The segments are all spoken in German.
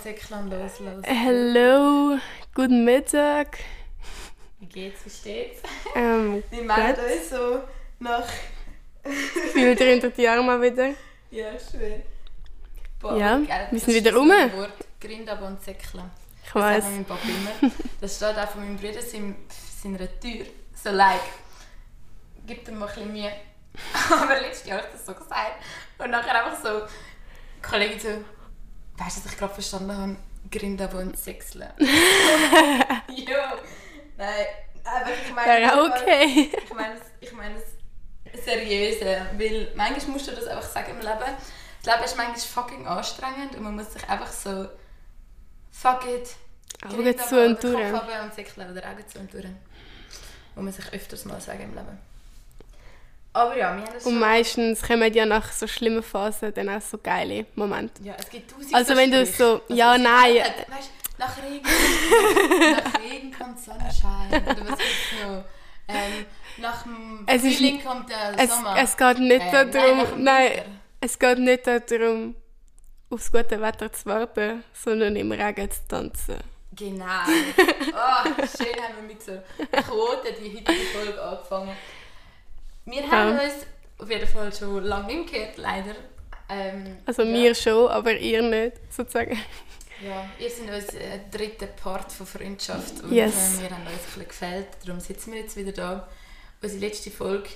Säcklein loslassen. Hallo, guten Mittag. Wie geht's, wie steht's? Ähm, Wir melden uns so nach... Viel 300 Jahre mal wieder. Ja, schön. Boah, Ja, wir das sind wieder rum. Wort. Grindab und Säcklein. Ich Das weiß. Papa immer. Das steht auch von meinem Bruder in seiner Tür. So like, gib dir mal ein bisschen Mühe. Aber letztes Jahr habe ich das so gesagt. Und nachher einfach so, die Kollegin so, weißt du, was ich gerade verstanden habe? Grindab und Sechseln. jo. Nein, aber ich meine... Auch okay. Ich meine es, ich meine es seriöse, weil manchmal musst du das einfach sagen im Leben. Das Leben ist manchmal fucking anstrengend und man muss sich einfach so fuck it. Augen zu und oder Kopf durch. haben und oder Augen zu und durch. Muss man sich öfters mal sagen im Leben. Aber ja, wir haben es Und meistens kommen ja nach so schlimmen Phasen dann auch so geile Momente. Ja, es gibt tausend Also wenn du so- ja, nein. Weißt, nach Regen, nach Regen kommt Sonnenschein. Oder was gibt's noch? Ähm, nach dem Es ist- Frühling kommt der Es, Sommer. es geht nicht Ähm, nein, darum, nein, Winter. es geht nicht darum, aufs gute Wetter zu warten, sondern im Regen zu tanzen. Genau. Oh, schön haben wir mit so Quoten die heutige Folge angefangen. Wir haben Ja. uns auf jeden Fall schon lange nicht gehört, leider. Ähm, Also ja. wir schon, aber ihr nicht, sozusagen. Ja, ihr seid unser äh, dritter Part von Freundschaft und Yes. äh, wir haben uns ein bisschen gefällt, darum sitzen wir jetzt wieder da. Unsere letzte Folge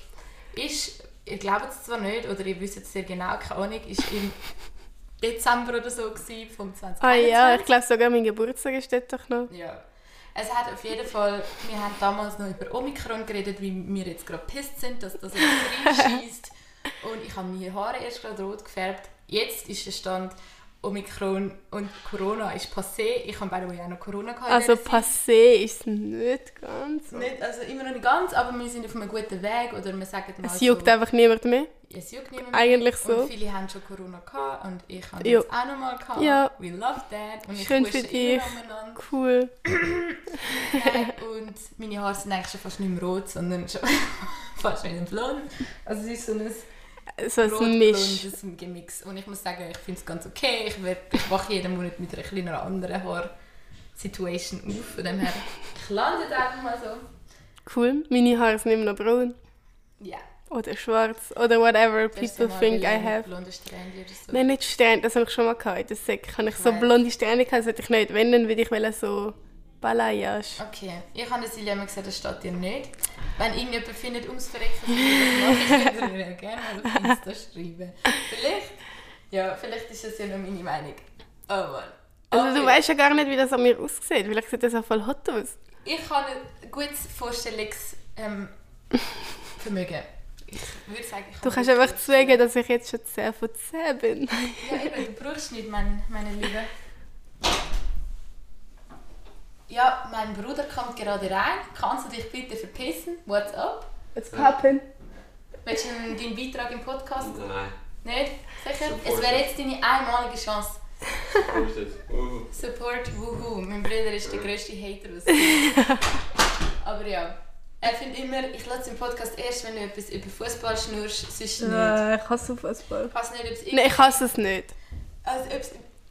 ist, ihr glaubt es zwar nicht, oder ihr wisst es sehr genau, keine Ahnung, ist im Dezember oder so gewesen, vom 2021. Ah ja, ich glaube sogar mein Geburtstag ist dort doch noch. Ja. Es hat auf jeden Fall, wir haben damals noch über Omikron geredet, wie wir jetzt gerade pisst sind, dass das jetzt reinschießt. Und ich habe meine Haare erst gerade rot gefärbt. Jetzt ist der Stand Omikron und Corona ist passé. Ich habe way auch noch Corona gehabt. Also passé ist es nicht ganz. Nicht, also immer noch nicht ganz, aber wir sind auf einem guten Weg. Oder wir sagen mal Es juckt so, einfach niemand mehr. es juckt niemand mehr. Eigentlich so. Und viele haben schon Corona gehabt und ich habe jetzt auch noch mal gehabt. Ja. We love that. Und ich Schön pushe für dich. Cool. Und meine Haare sind eigentlich schon fast nicht mehr rot, sondern schon fast wieder blond. Also es ist so ein So ein Misch. rot-blondes Gemix. Und ich muss sagen, ich finde es ganz okay. Ich, werd, ich wache jeden Monat mit einer kleinen anderen Haar-Situation auf. Von dem her, ich lande einfach mal so. Cool. Meine Haare sind immer noch braun. Ja. Oder schwarz. Oder whatever people think I have. Blonde Strähne oder so. Nein, nicht Strähne, das habe ich schon mal gehabt. Säck habe ich so Nein. blonde Strähne gehabt, das hätte ich nicht. Wenn, dann würde ich so Balayage. Okay, ich habe Silja immer gesagt, das steht dir nicht. Wenn irgendjemand findet, ums Verrecken, das mache ich könnt ihr mir gerne auf Insta schreiben. Vielleicht, ja, vielleicht ist das ja nur meine Meinung. Oh Mann. Also du weißt ja gar nicht, wie das an mir aussieht. Vielleicht sieht das auch voll hot aus. Ich habe ein gutes Vorstellungsvermögen. Ähm, ich würde sagen, ich Du kannst ein einfach zugeben, dass ich jetzt schon 10 von 10 bin. Ja, eben, du brauchst nicht, mein, meine Liebe. Ja, mein Bruder kommt gerade rein. Kannst du dich bitte verpissen? What's up? What's poppin'? Willst du deinen Beitrag im Podcast? Nein, Nicht? Sicher? Support. Es wäre jetzt deine einmalige Chance. postet. Uh. Support, wuhu. Mein Bruder ist der grösste Hater, was. Aber ja. Er findet immer, ich lasse im Podcast erst, wenn du etwas über Fußball schnurst, sonst nicht. ich hasse Fußball. Ich weiß nicht, ob es Nein, ich hasse es nicht. Also, ob es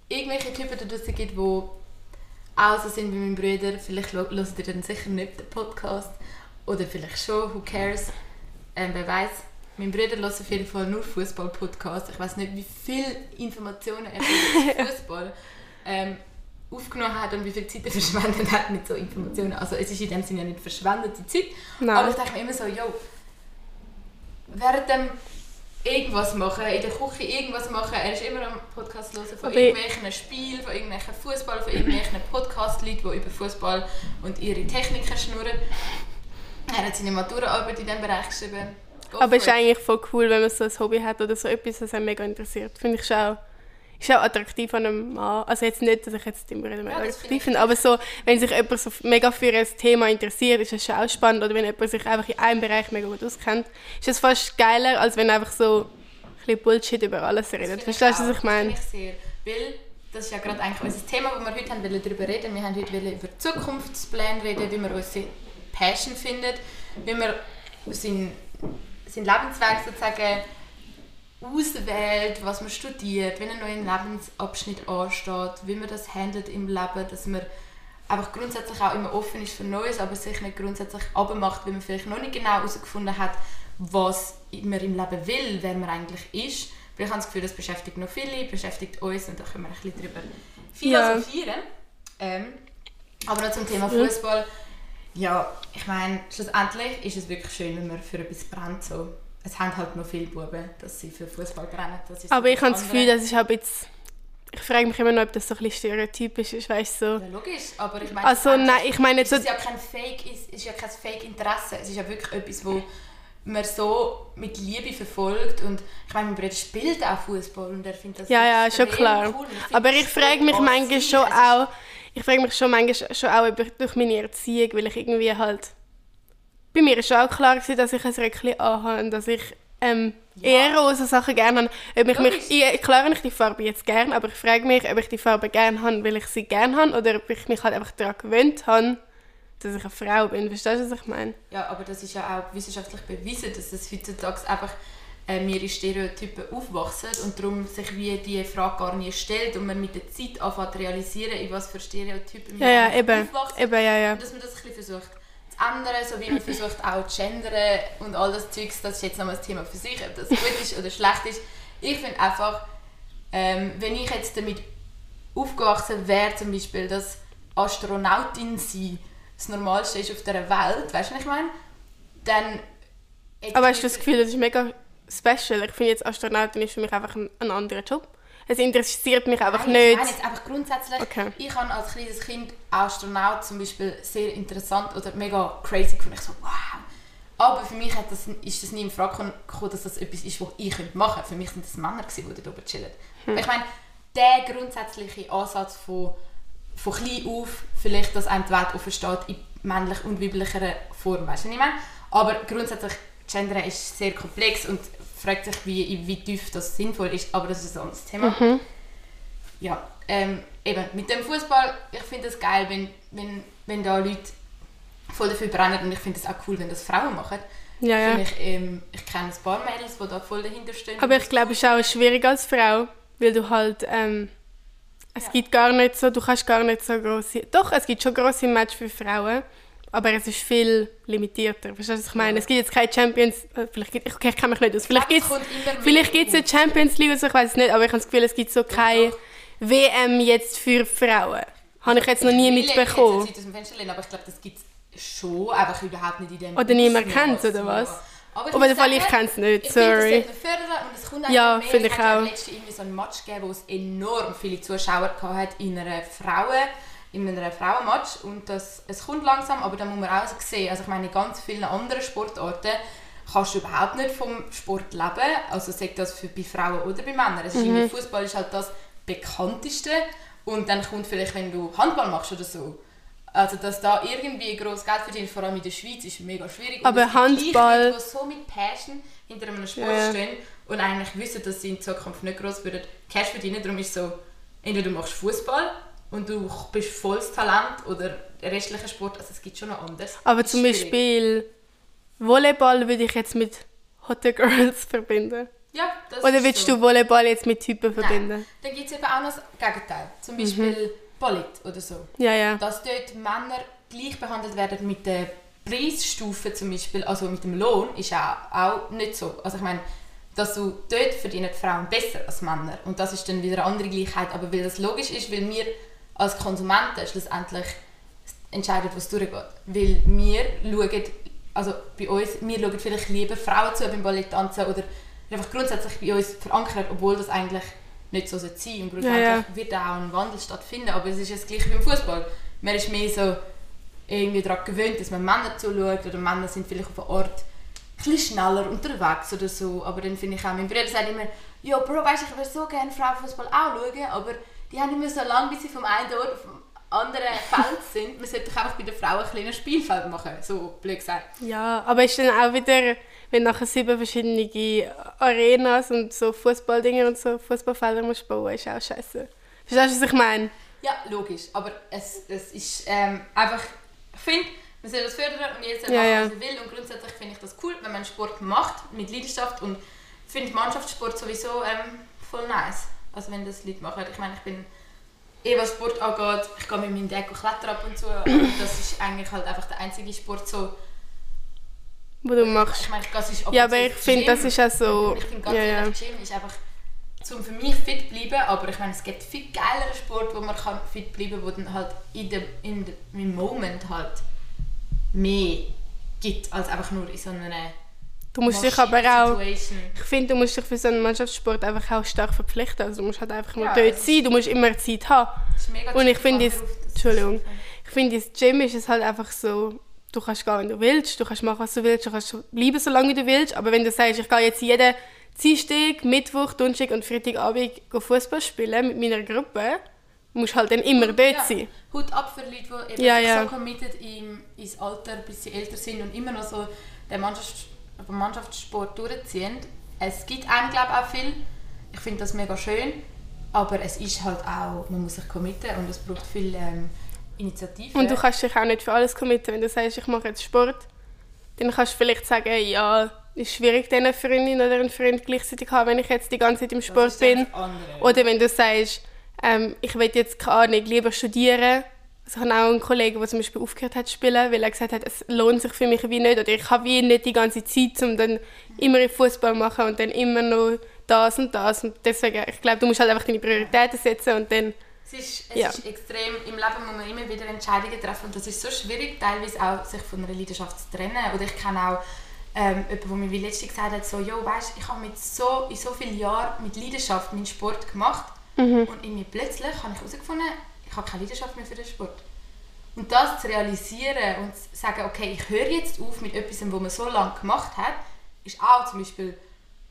irgendwelche Typen da draussen gibt, die auch so sind wie mein Bruder, vielleicht hört ihr dann sicher nicht den Podcast. Oder vielleicht schon, who cares. Ähm, wer weiß. Mein Bruder hört auf jeden Fall nur Fußball-Podcasts. Ich weiß nicht, wie viele Informationen er über Fußball ähm, aufgenommen hat und wie viel Zeit er verschwendet hat mit so Informationen. Also es ist in dem Sinne ja nicht verschwendete Zeit. Aber Nein. ich denke mir immer so, yo, während dem irgendwas machen, in der Küche irgendwas machen, er ist immer am Podcast hören von irgendwelchen Spielen, von irgendwelchen Fußball, von irgendwelchen Podcast-Leuten, die über Fußball und ihre Techniken schnurren. Er hat seine Maturaarbeit in diesem Bereich geschrieben. Go Aber es ist eigentlich voll cool, wenn man so ein Hobby hat oder so etwas, das einen mega interessiert. Finde ich schon auch, ist auch attraktiv an einem Mann. Also jetzt nicht, dass ich jetzt mega Ja, das attraktiv finde, aber so, wenn sich jemand so mega für ein Thema interessiert, ist es schon auch spannend. Oder wenn jemand sich einfach in einem Bereich mega gut auskennt, ist es fast geiler, als wenn einfach so ein bisschen Bullshit über alles redet. Das Verstehst du, was ich meine? Das ich sehr. Weil, das ist ja gerade eigentlich unser Thema, wo wir heute haben wollen darüber reden Wir haben heute wollen über Zukunftspläne reden, wie man unsere Passion findet, wie man seinen, seinen Lebensweg sozusagen auswählt, was man studiert, wenn ein neuer Lebensabschnitt ansteht, wie man das handelt im Leben, dass man einfach grundsätzlich auch immer offen ist für Neues, aber sich nicht grundsätzlich abmacht, weil man vielleicht noch nicht genau herausgefunden hat, was man im Leben will, wer man eigentlich ist. Weil ich habe das Gefühl, das beschäftigt noch viele, beschäftigt uns und da können wir ein bisschen drüber philosophieren. Ähm, aber noch zum Thema Fußball. Ja, ich meine, schlussendlich ist es wirklich schön, wenn man für etwas brennt. So. Es haben halt noch viele Buben, dass sie für Fußball brennen. Ist Aber ich habe das. Gefühl, das ist halt jetzt... Ich frage mich immer noch, ob das so ein bisschen stereotypisch ist, weißt du, so... Ja, logisch, aber ich meine... Also nein, ich meine ist es ja kein Fake, ist, ist ja kein Fake-Interesse. Es ist ja wirklich etwas, wo man so mit Liebe verfolgt und ich meine, mein Bruder spielt auch Fußball und er findet das Ja, ja, schon klar. cool. Aber ich frage mich an manchmal schon ist- auch... Ich frage mich schon manchmal schon auch über, durch meine Erziehung, weil ich irgendwie halt... Bei mir schon auch klar gewesen, dass ich ein Röckchen anhabe und dass ich ähm, eher rosa Sachen gerne habe. Ob ich mich, ich, klar habe ich die Farbe jetzt gerne, aber ich frage mich, ob ich die Farbe gerne habe, weil ich sie gerne habe oder ob ich mich halt einfach daran gewöhnt habe, dass ich eine Frau bin. Verstehst du, was ich meine? Ja, aber das ist ja auch wissenschaftlich bewiesen, dass es heutzutage einfach äh, mehrere Stereotypen aufwachsen und darum sich wie die Frage gar nie stellt und man mit der Zeit anfängt zu realisieren, in was für Stereotypen Ja, ja, eben. aufwachsen. Eben, ja, ja. Und dass man das ein bisschen versucht ändern, so wie man versucht auch zu gendern und all das Zeugs, das ist jetzt nochmal ein Thema für sich, ob das gut ist oder schlecht ist. Ich finde einfach, ähm, wenn ich jetzt damit aufgewachsen wäre, zum Beispiel, dass Astronautin sein das Normalste ist auf dieser Welt, weißt du, was ich meine? Dann... Aber hast du das Gefühl, das ist mega special? Ich finde jetzt Astronautin ist für mich einfach ein, ein anderer Job. Es interessiert mich einfach Nein, Ich nicht. meine jetzt einfach grundsätzlich, Okay. ich habe als kleines Kind Astronaut zum Beispiel sehr interessant oder mega crazy gefunden. Ich so, wow. Aber für mich hat das, ist das nie in Frage gekommen, dass das etwas ist, was ich machen könnte. Für mich sind das Männer, gewesen, die dort oben chillen. Hm. Ich meine, der grundsätzliche Ansatz von, von klein auf, vielleicht, dass einem die Welt offen steht, in männlich und weiblicher Form, weißt du, was ich meine? Aber grundsätzlich, Gender ist sehr komplex und fragt sich, wie, wie tief das sinnvoll ist, aber das ist ein anderes Thema. Mhm. Ja, ähm, eben, mit dem Fußball, ich finde es geil, wenn, wenn, wenn da Leute voll dafür brennen und ich finde es auch cool, wenn das Frauen machen. Ja, ja. Ich, ähm, ich kenne ein paar Mädels, die da voll dahinter stehen. Aber ich glaube, es ist auch schwierig als Frau, weil du halt, ähm, es Ja. gibt gar nicht so, du kannst gar nicht so große, doch, es gibt schon große Matches für Frauen, aber es ist viel limitierter. Verstehst du, was ich meine? Es gibt jetzt keine Champions, äh, vielleicht gibt, okay, ich kenne mich nicht aus, vielleicht Ich gibt es es Vielleicht mehr gibt es eine Champions League, also ich weiß es nicht, aber ich habe das Gefühl, es gibt so keine WM jetzt für Frauen. Habe ich jetzt noch nie mitbekommen. nicht aus dem aber ich glaube, das gibt es schon, einfach überhaupt nicht in dem Oder niemand Ausmaß, kennt's, oder was? Aber ich jeden Fall, ich kenne es nicht, Ich finde, das sorry. sollte man fördern und es kommt Ja, mehr. finde Es ich ja auch. letztens irgendwie so einen Match gegeben, wo es enorm viele Zuschauer gehabt hat in einer Frauen in einem Frauenmatch und das, es kommt langsam, aber da muss man auch sehen, also ich meine, in ganz vielen anderen Sportarten kannst du überhaupt nicht vom Sport leben, also sagt das für bei Frauen oder bei Männern. Es Mhm. Fußball ist halt das bekannteste und dann kommt vielleicht, wenn du Handball machst oder so, also dass da irgendwie groß Geld verdient, vor allem in der Schweiz, ist mega schwierig. Und Aber gleich Handball- Leute, die so mit Passion hinter einem Sport Ja. stehen und eigentlich wissen, dass sie in Zukunft nicht groß würden Cash verdienen. Darum ist es so, entweder du machst Fußball und du bist volles Talent oder restlicher Sport, also es gibt schon noch anderes. Aber zum. Beispiel Volleyball würde ich jetzt mit Hotte Girls verbinden. Ja, das Oder willst so. du Volleyball jetzt mit Typen Nein. verbinden? Dann gibt es eben auch noch das Gegenteil. Zum Beispiel Polit oder so. Ja, ja. Dass dort Männer gleich behandelt werden mit der Preisstufe zum Beispiel, also mit dem Lohn, ist auch, auch nicht so. Also ich meine, dass du dort verdienen die Frauen besser als Männer. Und das ist dann wieder eine andere Gleichheit. Aber weil das logisch ist, weil wir als Konsumenten schlussendlich entscheiden, was durchgeht. Weil wir schauen, also bei uns, wir schauen vielleicht lieber Frauen zu beim Balletttanzen oder einfach grundsätzlich bei uns verankert, obwohl das eigentlich nicht so sein sollte. Und grundsätzlich Ja, ja. wird auch ein Wandel stattfinden, aber es ist das gleiche wie im Fußball. Man ist mehr so irgendwie daran gewöhnt, dass man Männer zuschaut oder Männer sind vielleicht auf eine Art ein schneller unterwegs oder so. Aber dann finde ich auch, mein Bruder sagt immer, ja Bro, weißt ich würde so gerne Frauenfußball auch schauen, aber die haben immer so lange, bis sie vom einen Ort auf dem anderen Feld sind. Man sollte doch einfach bei den Frauen ein kleines Spielfeld machen, so blöd gesagt. Ja, aber ist dann auch wieder, wenn nachher sieben verschiedene Arenas und so Fußballdinger und so Fußballfelder musst bauen, ist auch scheiße. Verstehst du, was ich meine? Ja, logisch, aber es, es ist ähm, einfach, ich finde, man soll das fördern und jeder soll machen, ja. was er will und grundsätzlich finde ich das cool, wenn man Sport macht mit Leidenschaft und finde Mannschaftssport sowieso ähm, voll nice. Also wenn das Leute machen. Ich meine, ich bin eh was Sport angeht, ich gehe mit meinem Dad klettern ab und zu. das ist eigentlich halt einfach der einzige Sport so. Wo du machst. Ich meine, sonst ab Ja, zu aber ich finde, das ist auch so. Ich finde ganz Ja, ja. ehrlich, Gym ist einfach zum für mich fit bleiben, aber ich meine, es gibt viel geileren Sport, wo man kann fit bleiben kann, wo dann halt in dem, in dem Moment halt mehr gibt, als einfach nur in so einer Du musst dich aber auch. Situation. Ich finde, du musst dich für so einen Mannschaftssport einfach auch stark verpflichten. Also du musst halt einfach mal Ja, dort sein, du musst immer Zeit haben. Das ist mega Und ich finde es- das Entschuldigung. Ich finde, ins Gym ist es halt einfach so, du kannst gehen, wenn du willst, du kannst machen, was du willst, du kannst bleiben, solange du willst. Aber wenn du sagst, ich gehe jetzt jeden Dienstag, Mittwoch, Donnerstag und Freitagabend Fußball spielen mit meiner Gruppe, musst du halt dann immer dort Ja. sein. Hut ab für Leute, die eben Ja, ja. so committed im, ins Alter, bis sie älter sind und immer noch so den Mannschafts den Mannschaftssport durchziehen. Es gibt einem, glaube ich, auch viel. Ich finde das mega schön. Aber es ist halt auch, man muss sich committen und es braucht viel ähm, Initiative. Und du kannst dich auch nicht für alles committen. Wenn du sagst, ich mache jetzt Sport, dann kannst du vielleicht sagen, ja, ist schwierig, dann eine Freundin oder einen Freund gleichzeitig zu haben, wenn ich jetzt die ganze Zeit im Sport bin. andere. Oder wenn du sagst, ähm, ich will jetzt keine Ahnung, lieber studieren. Also ich habe auch einen Kollegen, der zum Beispiel aufgehört hat zu spielen, weil er gesagt hat, es lohnt sich für mich wie nicht. Oder ich habe wie nicht die ganze Zeit, um dann immer Fußball machen und dann immer noch das und das. Und deswegen, ich glaube, du musst halt einfach deine Prioritäten setzen und dann... Es ist, es Ja. ist extrem, im Leben muss man immer wieder Entscheidungen treffen und das ist so schwierig, teilweise auch sich von einer Leidenschaft zu trennen. Oder ich kenne auch ähm, jemanden, der mir wie letztens gesagt hat, so, «Jo, weißt, ich habe mit so, in so vielen Jahren mit Leidenschaft meinen Sport gemacht und irgendwie plötzlich habe ich herausgefunden, ich habe keine Leidenschaft mehr für den Sport.» Und das zu realisieren und zu sagen, okay, ich höre jetzt auf mit etwas, was man so lange gemacht hat, ist auch zum Beispiel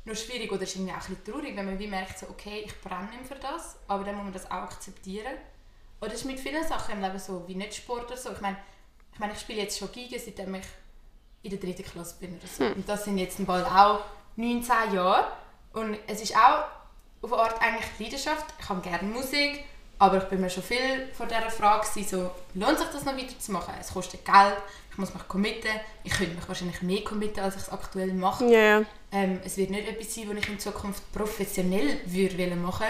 noch schwierig oder ist irgendwie auch ein bisschen traurig, wenn man wie merkt, so, okay, ich brenne nicht für das, aber dann muss man das auch akzeptieren. Oder es ist mit vielen Sachen im Leben so, wie nicht Sport oder so. Ich meine, ich, meine, ich spiele jetzt schon Giga, seitdem ich in der dritten Klasse bin oder so. Und das sind jetzt bald auch 19 Jahre. Und es ist auch auf eine Art eigentlich Leidenschaft. Ich habe gerne Musik, aber ich bin mir schon viel vor dieser Frage so, lohnt sich das noch weiterzumachen? Es kostet Geld, ich muss mich committen. Ich könnte mich wahrscheinlich mehr committen, als ich es aktuell mache. Ja. Ähm, es wird nicht etwas sein, das ich in Zukunft professionell würde machen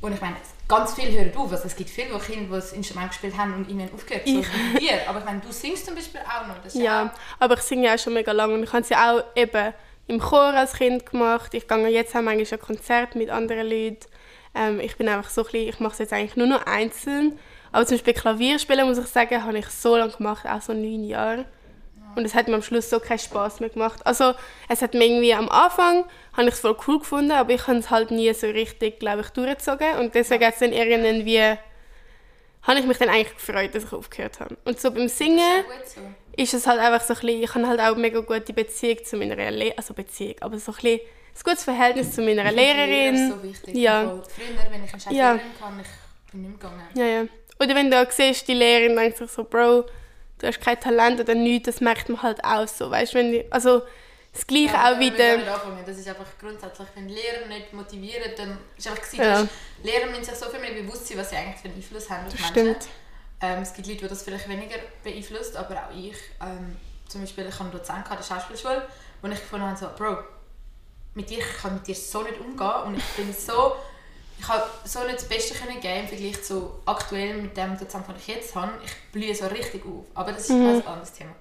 Und ich meine, ganz viele hören auf. Also es gibt viele Kinder, die das Instrument gespielt haben und ihnen aufgehört, so wie wir. Aber ich meine, du singst zum Beispiel auch noch. Das Ja, aber ich singe ja auch schon mega lange und ich habe es ja auch eben im Chor als Kind gemacht. Ich gehe jetzt auch manchmal an Konzerte mit anderen Leuten. Ähm, ich bin einfach so ein bisschen, ich mache es jetzt eigentlich nur noch einzeln. Aber zum Beispiel Klavier spielen, muss ich sagen, habe ich so lange gemacht, auch so neun Jahre. Und es hat mir am Schluss so keinen Spaß mehr gemacht. Also es hat mir irgendwie am Anfang, habe ich es voll cool gefunden, aber ich habe es halt nie so richtig, glaube ich, durchgezogen. Und deswegen hat es dann irgendwie, habe ich mich dann eigentlich gefreut, dass ich aufgehört habe. Und so beim Singen ist es halt einfach so ein bisschen, ich habe halt auch mega gute Beziehung zu meiner Lehrerin, also Beziehung, aber so ein bisschen ein gutes Verhältnis zu meiner Ich Lehrer Lehrerin. ist so wichtig. Ja. Voll. Früher, wenn ich eine scheiß Ja. Kann, ich bin nicht mehr gegangen. Ja, ja. Oder wenn du auch siehst, die Lehrerin denkt sich so, Bro, du hast kein Talent oder nichts, das merkt man halt auch so, weißt wenn die, also das Gleiche Ja, auch wieder, nicht anfangen. Das ist einfach grundsätzlich, wenn Lehrer nicht motivieren, dann ist einfach gewesen, Ja. dass Lehrer müssen sich so viel mehr bewusst sein, was sie eigentlich für einen Einfluss haben auf das Menschen. stimmt. Ähm, es gibt Leute, die das vielleicht weniger beeinflusst, aber auch ich. Ähm, zum Beispiel, ich habe einen Dozent gehabt, in der Schauspielschule, wo ich gefunden habe, so, Bro, mit dir, ich kann mit dir so nicht umgehen und ich bin so, ich habe so nicht das Beste können geben im Vergleich zu aktuell mit dem Dozent, den ich jetzt habe. Ich blühe so richtig auf, aber das ist Mhm. ein anderes Thema.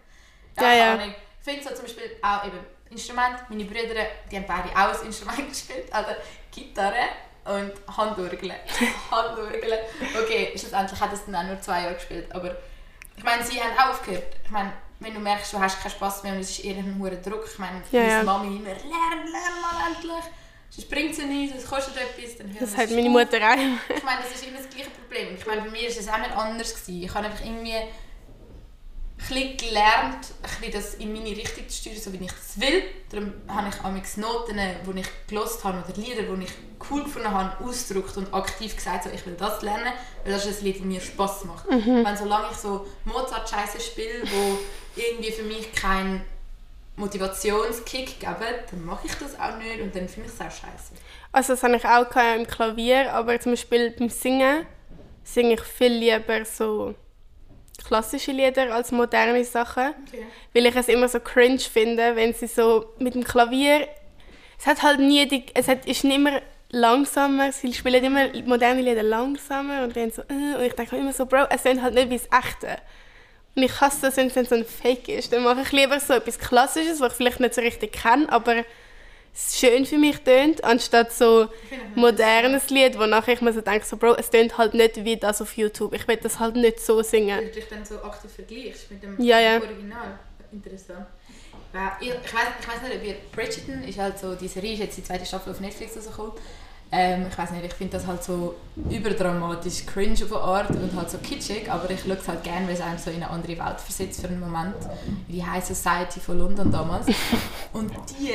Ja, ja. Ahnung. Ich finde so zum Beispiel auch eben Instrument, meine Brüder, die haben beide auch ein Instrument gespielt, also Gitarre und Handorgel. Handorgel. Okay, schlussendlich hat es dann auch nur zwei Jahre gespielt, aber ich meine, sie haben aufgehört. Ich meine, wenn du merkst, du hast keinen Spass mehr und es ist eher ein hoher Druck. Ich meine, Ja, meine ja. Mami immer, lern, lern mal endlich. Sonst bringt sie nichts, es kostet etwas, dann hören Das hat meine Mutter auch. Ich meine, das ist immer das gleiche Problem. Ich meine, bei mir war es auch nicht anders. Gewesen. Ich habe einfach irgendwie bisschen gelernt, bisschen das in meine Richtung zu steuern, so wie ich das will. Darum habe ich amigs Noten, die ich gelost habe oder Lieder, die ich cool gefunden habe, ausgedrückt und aktiv gesagt, so, ich will das lernen, weil das ist ein Lied, das mir Spass macht. Wenn solange ich so Mozart-Scheiße spiele, wo irgendwie für mich keinen Motivationskick geben, dann mache ich das auch nicht und dann finde ich es auch scheiße. Also das habe ich auch im Klavier, aber zum Beispiel beim Singen singe ich viel lieber so klassische Lieder als moderne Sachen, Okay. weil ich es immer so cringe finde, wenn sie so mit dem Klavier es hat halt nie die, es hat, ist nicht immer langsamer, sie spielen immer moderne Lieder langsamer und dann so, äh, und ich denke immer so, Bro, es sind halt nicht wie das Echte. Und ich hasse das, wenn es so ein Fake ist. Dann mache ich lieber so etwas Klassisches, was ich vielleicht nicht so richtig kenne, aber schön für mich tönt, anstatt so modernes Lied, wo nachher ich mir so denke, so, Bro, es tönt halt nicht wie das auf YouTube. Ich will das halt nicht so singen. Weil du dich dann so aktiv vergleichst mit dem Ja, ja. Original. Interessant. Ich, weiß, ich weiß nicht, ob ihr Bridgerton ist halt so, die Serie ist jetzt die zweite Staffel auf Netflix rausgekommen. Ähm, ich weiß nicht, ich finde das halt so überdramatisch cringe auf eine Art und halt so kitschig, aber ich schaue es halt gerne, weil es einem so in eine andere Welt versetzt für einen Moment. Wie die High Society von London damals. Und die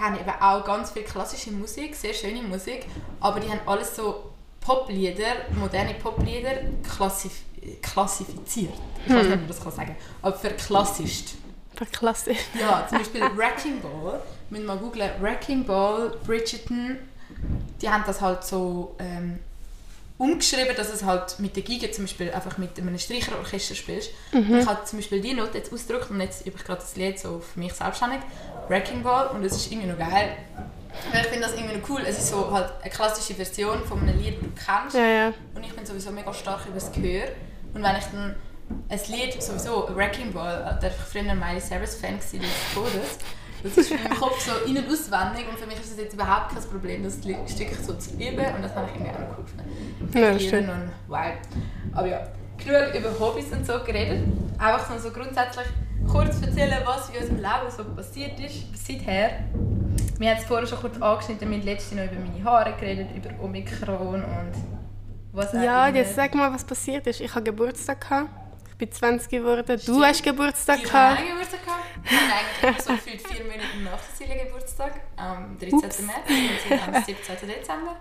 haben eben auch ganz viel klassische Musik, sehr schöne Musik, aber die haben alles so Poplieder, moderne Poplieder klassif klassifiziert. Ich weiß nicht, wie man das kann sagen aber verklassischt. Verklassisch. Ja, zum Beispiel Wrecking Ball. Müssen mal googlen. Wrecking Ball, Bridgerton. Die haben das halt so ähm, umgeschrieben, dass es halt mit der Giga zum Beispiel einfach mit einem Streicherorchester spielst. Ich habe zum Beispiel die Note jetzt ausgedrückt und jetzt übe ich gerade das Lied so für mich selbstständig. Wrecking Ball und es ist irgendwie noch geil. Weil Ich finde das irgendwie noch cool. Es ist so halt eine klassische Version von einem Lied, das du kennst. Ja, ja. Und ich bin sowieso mega stark über das Gehör. Und wenn ich dann ein Lied, sowieso Wrecking Ball, da war ich früher ein Miley Cyrus Fan des Todes. Das ist in meinem Kopf so in- und auswendig und für mich ist es jetzt überhaupt kein Problem, das Stück so zu üben und das habe ich irgendwie auch cool gefunden. Ja, Für schön. und wild. Aber ja, genug über Hobbys und so geredet. Einfach so, so grundsätzlich kurz erzählen, was in unserem Leben so passiert ist seither. Wir haben es vorher schon kurz angeschnitten, wir haben letztes noch über meine Haare geredet, über Omikron und was auch Ja, immer. jetzt sag mal, was passiert ist. Ich hatte Geburtstag. Gehabt. Ich bin 20 geworden. Du hast Geburtstag Ich habe gehabt. einen Geburtstag gehabt. Ich habe eigentlich so gefühlt vier Monate nach Cecilia Geburtstag, am 13. Ups. März und am 17. Dezember.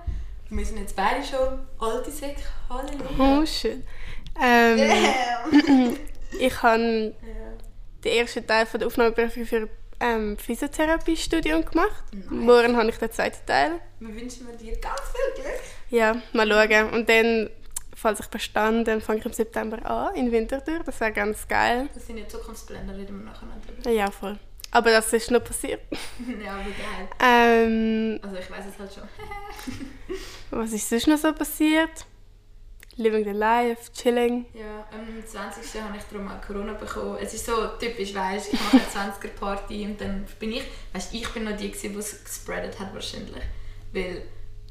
Wir sind jetzt beide schon alte Säcke. Halleluja. Oh, shit. Ähm, ich habe den ersten Teil von der Aufnahmeprüfung für ähm, Physiotherapiestudium gemacht. Morgen habe ich den zweiten Teil. Wir wünschen dir ganz viel Glück. Ja, mal schauen. Und dann, falls ich bestanden, dann fange ich im September an, in Winterthur. Das wäre ganz geil. Das sind ja Zukunftspläne, reden wir nachher noch drüber. Ja, voll. Aber das ist noch passiert. ja, wie geil. Ähm, Also ich weiß es halt schon. was ist sonst noch so passiert? Living the life, chilling. Ja, am 20. habe ich darum auch Corona bekommen. Es ist so typisch, weißt ich mache eine 20er-Party und dann bin ich, weißt ich bin noch die, gewesen, die es gespreadet hat wahrscheinlich. Weil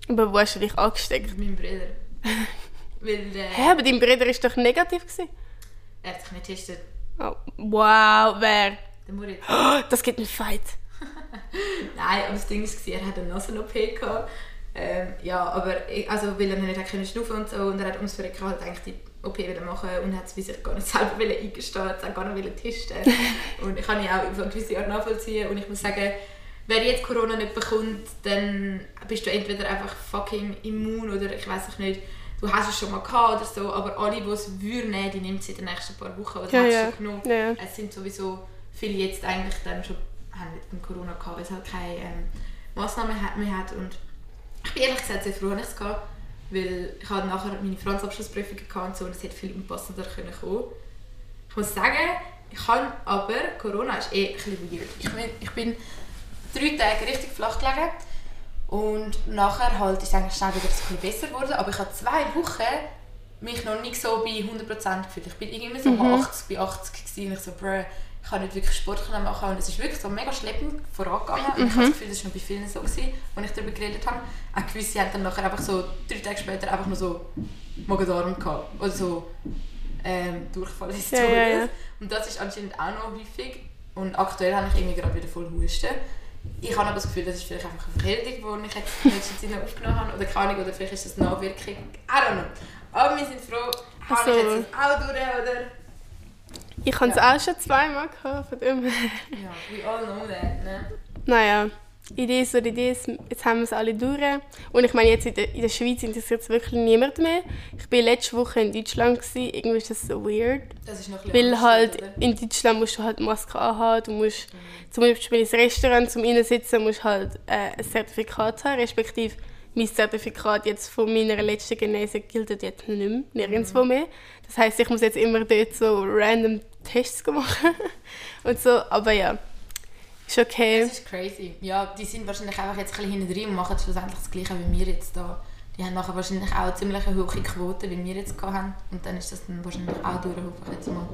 Aber wo hast du dich angesteckt? mein Bruder. Weil äh, Hä, aber dein Bruder war doch negativ. Gewesen. er hat sich nicht getestet. Oh, wow, wer? Der Moritz. Oh, das gibt einen Fight. Nein, aber das Ding war, er hat eine Nasen-OP gehabt. Ähm, ja, aber also, weil er nicht hat können schnaufen und so und er hat ums Verrecken halt eigentlich die OP machen und hat es wie sich gar nicht selber eingestehen, hat es auch gar nicht testen. und ich kann ihn auch über eine gewisse Art nachvollziehen und ich muss sagen, wer jetzt Corona nicht bekommt, dann bist du entweder einfach fucking immun oder ich weiß nicht, du hast es schon mal gehabt oder so, aber alle, die es würden nehmen, die nimmt es in den nächsten paar Wochen oder Ja, haben es ja. schon genommen. Ja. Es sind sowieso viele jetzt eigentlich dann schon haben mit dem Corona gehabt, weil es halt keine ähm, Massnahmen mehr hat und ich bin ehrlich gesagt sehr froh, dass ich es gehabt weil ich hatte nachher meine Franzabschlussprüfungen gehabt und so und es hätte viel unpassender können kommen. Ich muss sagen, ich kann aber, Corona ist eh ein bisschen weird. Ich bin, ich bin drei Tage richtig flach gelegen und nachher halt ist es eigentlich schnell wieder ein bisschen besser geworden, aber ich habe zwei Wochen mich noch nicht so bei 100% gefühlt. Ich bin irgendwie so bei 80, bei 80 gewesen. Und ich so, bruh, ich kann nicht wirklich Sport machen. Und es ist wirklich so mega schleppend vorangegangen. Und ich habe das Gefühl, das war bei vielen so, gewesen, als ich darüber geredet habe. Auch gewisse haben dann nachher einfach so drei Tage später einfach nur so Magen-Darm gehabt. Oder so ähm, Durchfall des Ja, ja, ja. Und das ist anscheinend auch noch häufig. Und aktuell habe ich irgendwie gerade wieder voll Husten. Ich habe aber das Gefühl, das ist vielleicht einfach eine Verkältung, die ich jetzt in letzter Zeit aufgenommen habe. Oder keine Ahnung, oder vielleicht ist das eine Nachwirkung. I don't know. Aber wir sind froh, habe ich Also- jetzt das auch durch, oder? Ich hatte es Ja. auch schon zweimal gehabt, von dem. Ja, we all know that, ne? Naja, Idee ist oder Idee ist, jetzt haben wir es alle durch. Und ich meine, jetzt in der, in der Schweiz interessiert es wirklich niemand mehr. Ich war letzte Woche in Deutschland, gewesen. irgendwie ist das so weird. Das ist noch Weil halt oder? in Deutschland musst du halt Maske anhaben, du musst zum Beispiel ins Restaurant zum Reinsitzen musst du halt äh, ein Zertifikat haben, respektive mein Zertifikat jetzt von meiner letzten Genese gilt jetzt nicht mehr, nirgendwo mehr. Das heißt, ich muss jetzt immer dort so random Tests machen und so, aber ja. Ist okay. Das ist crazy. Ja, die sind wahrscheinlich einfach jetzt ein bisschen hinten drin und machen schlussendlich das Gleiche wie wir jetzt da. Die haben nachher wahrscheinlich auch eine ziemlich hohe Quote, wie wir jetzt haben. Und dann ist das dann wahrscheinlich auch durch, hoffe ich jetzt mal.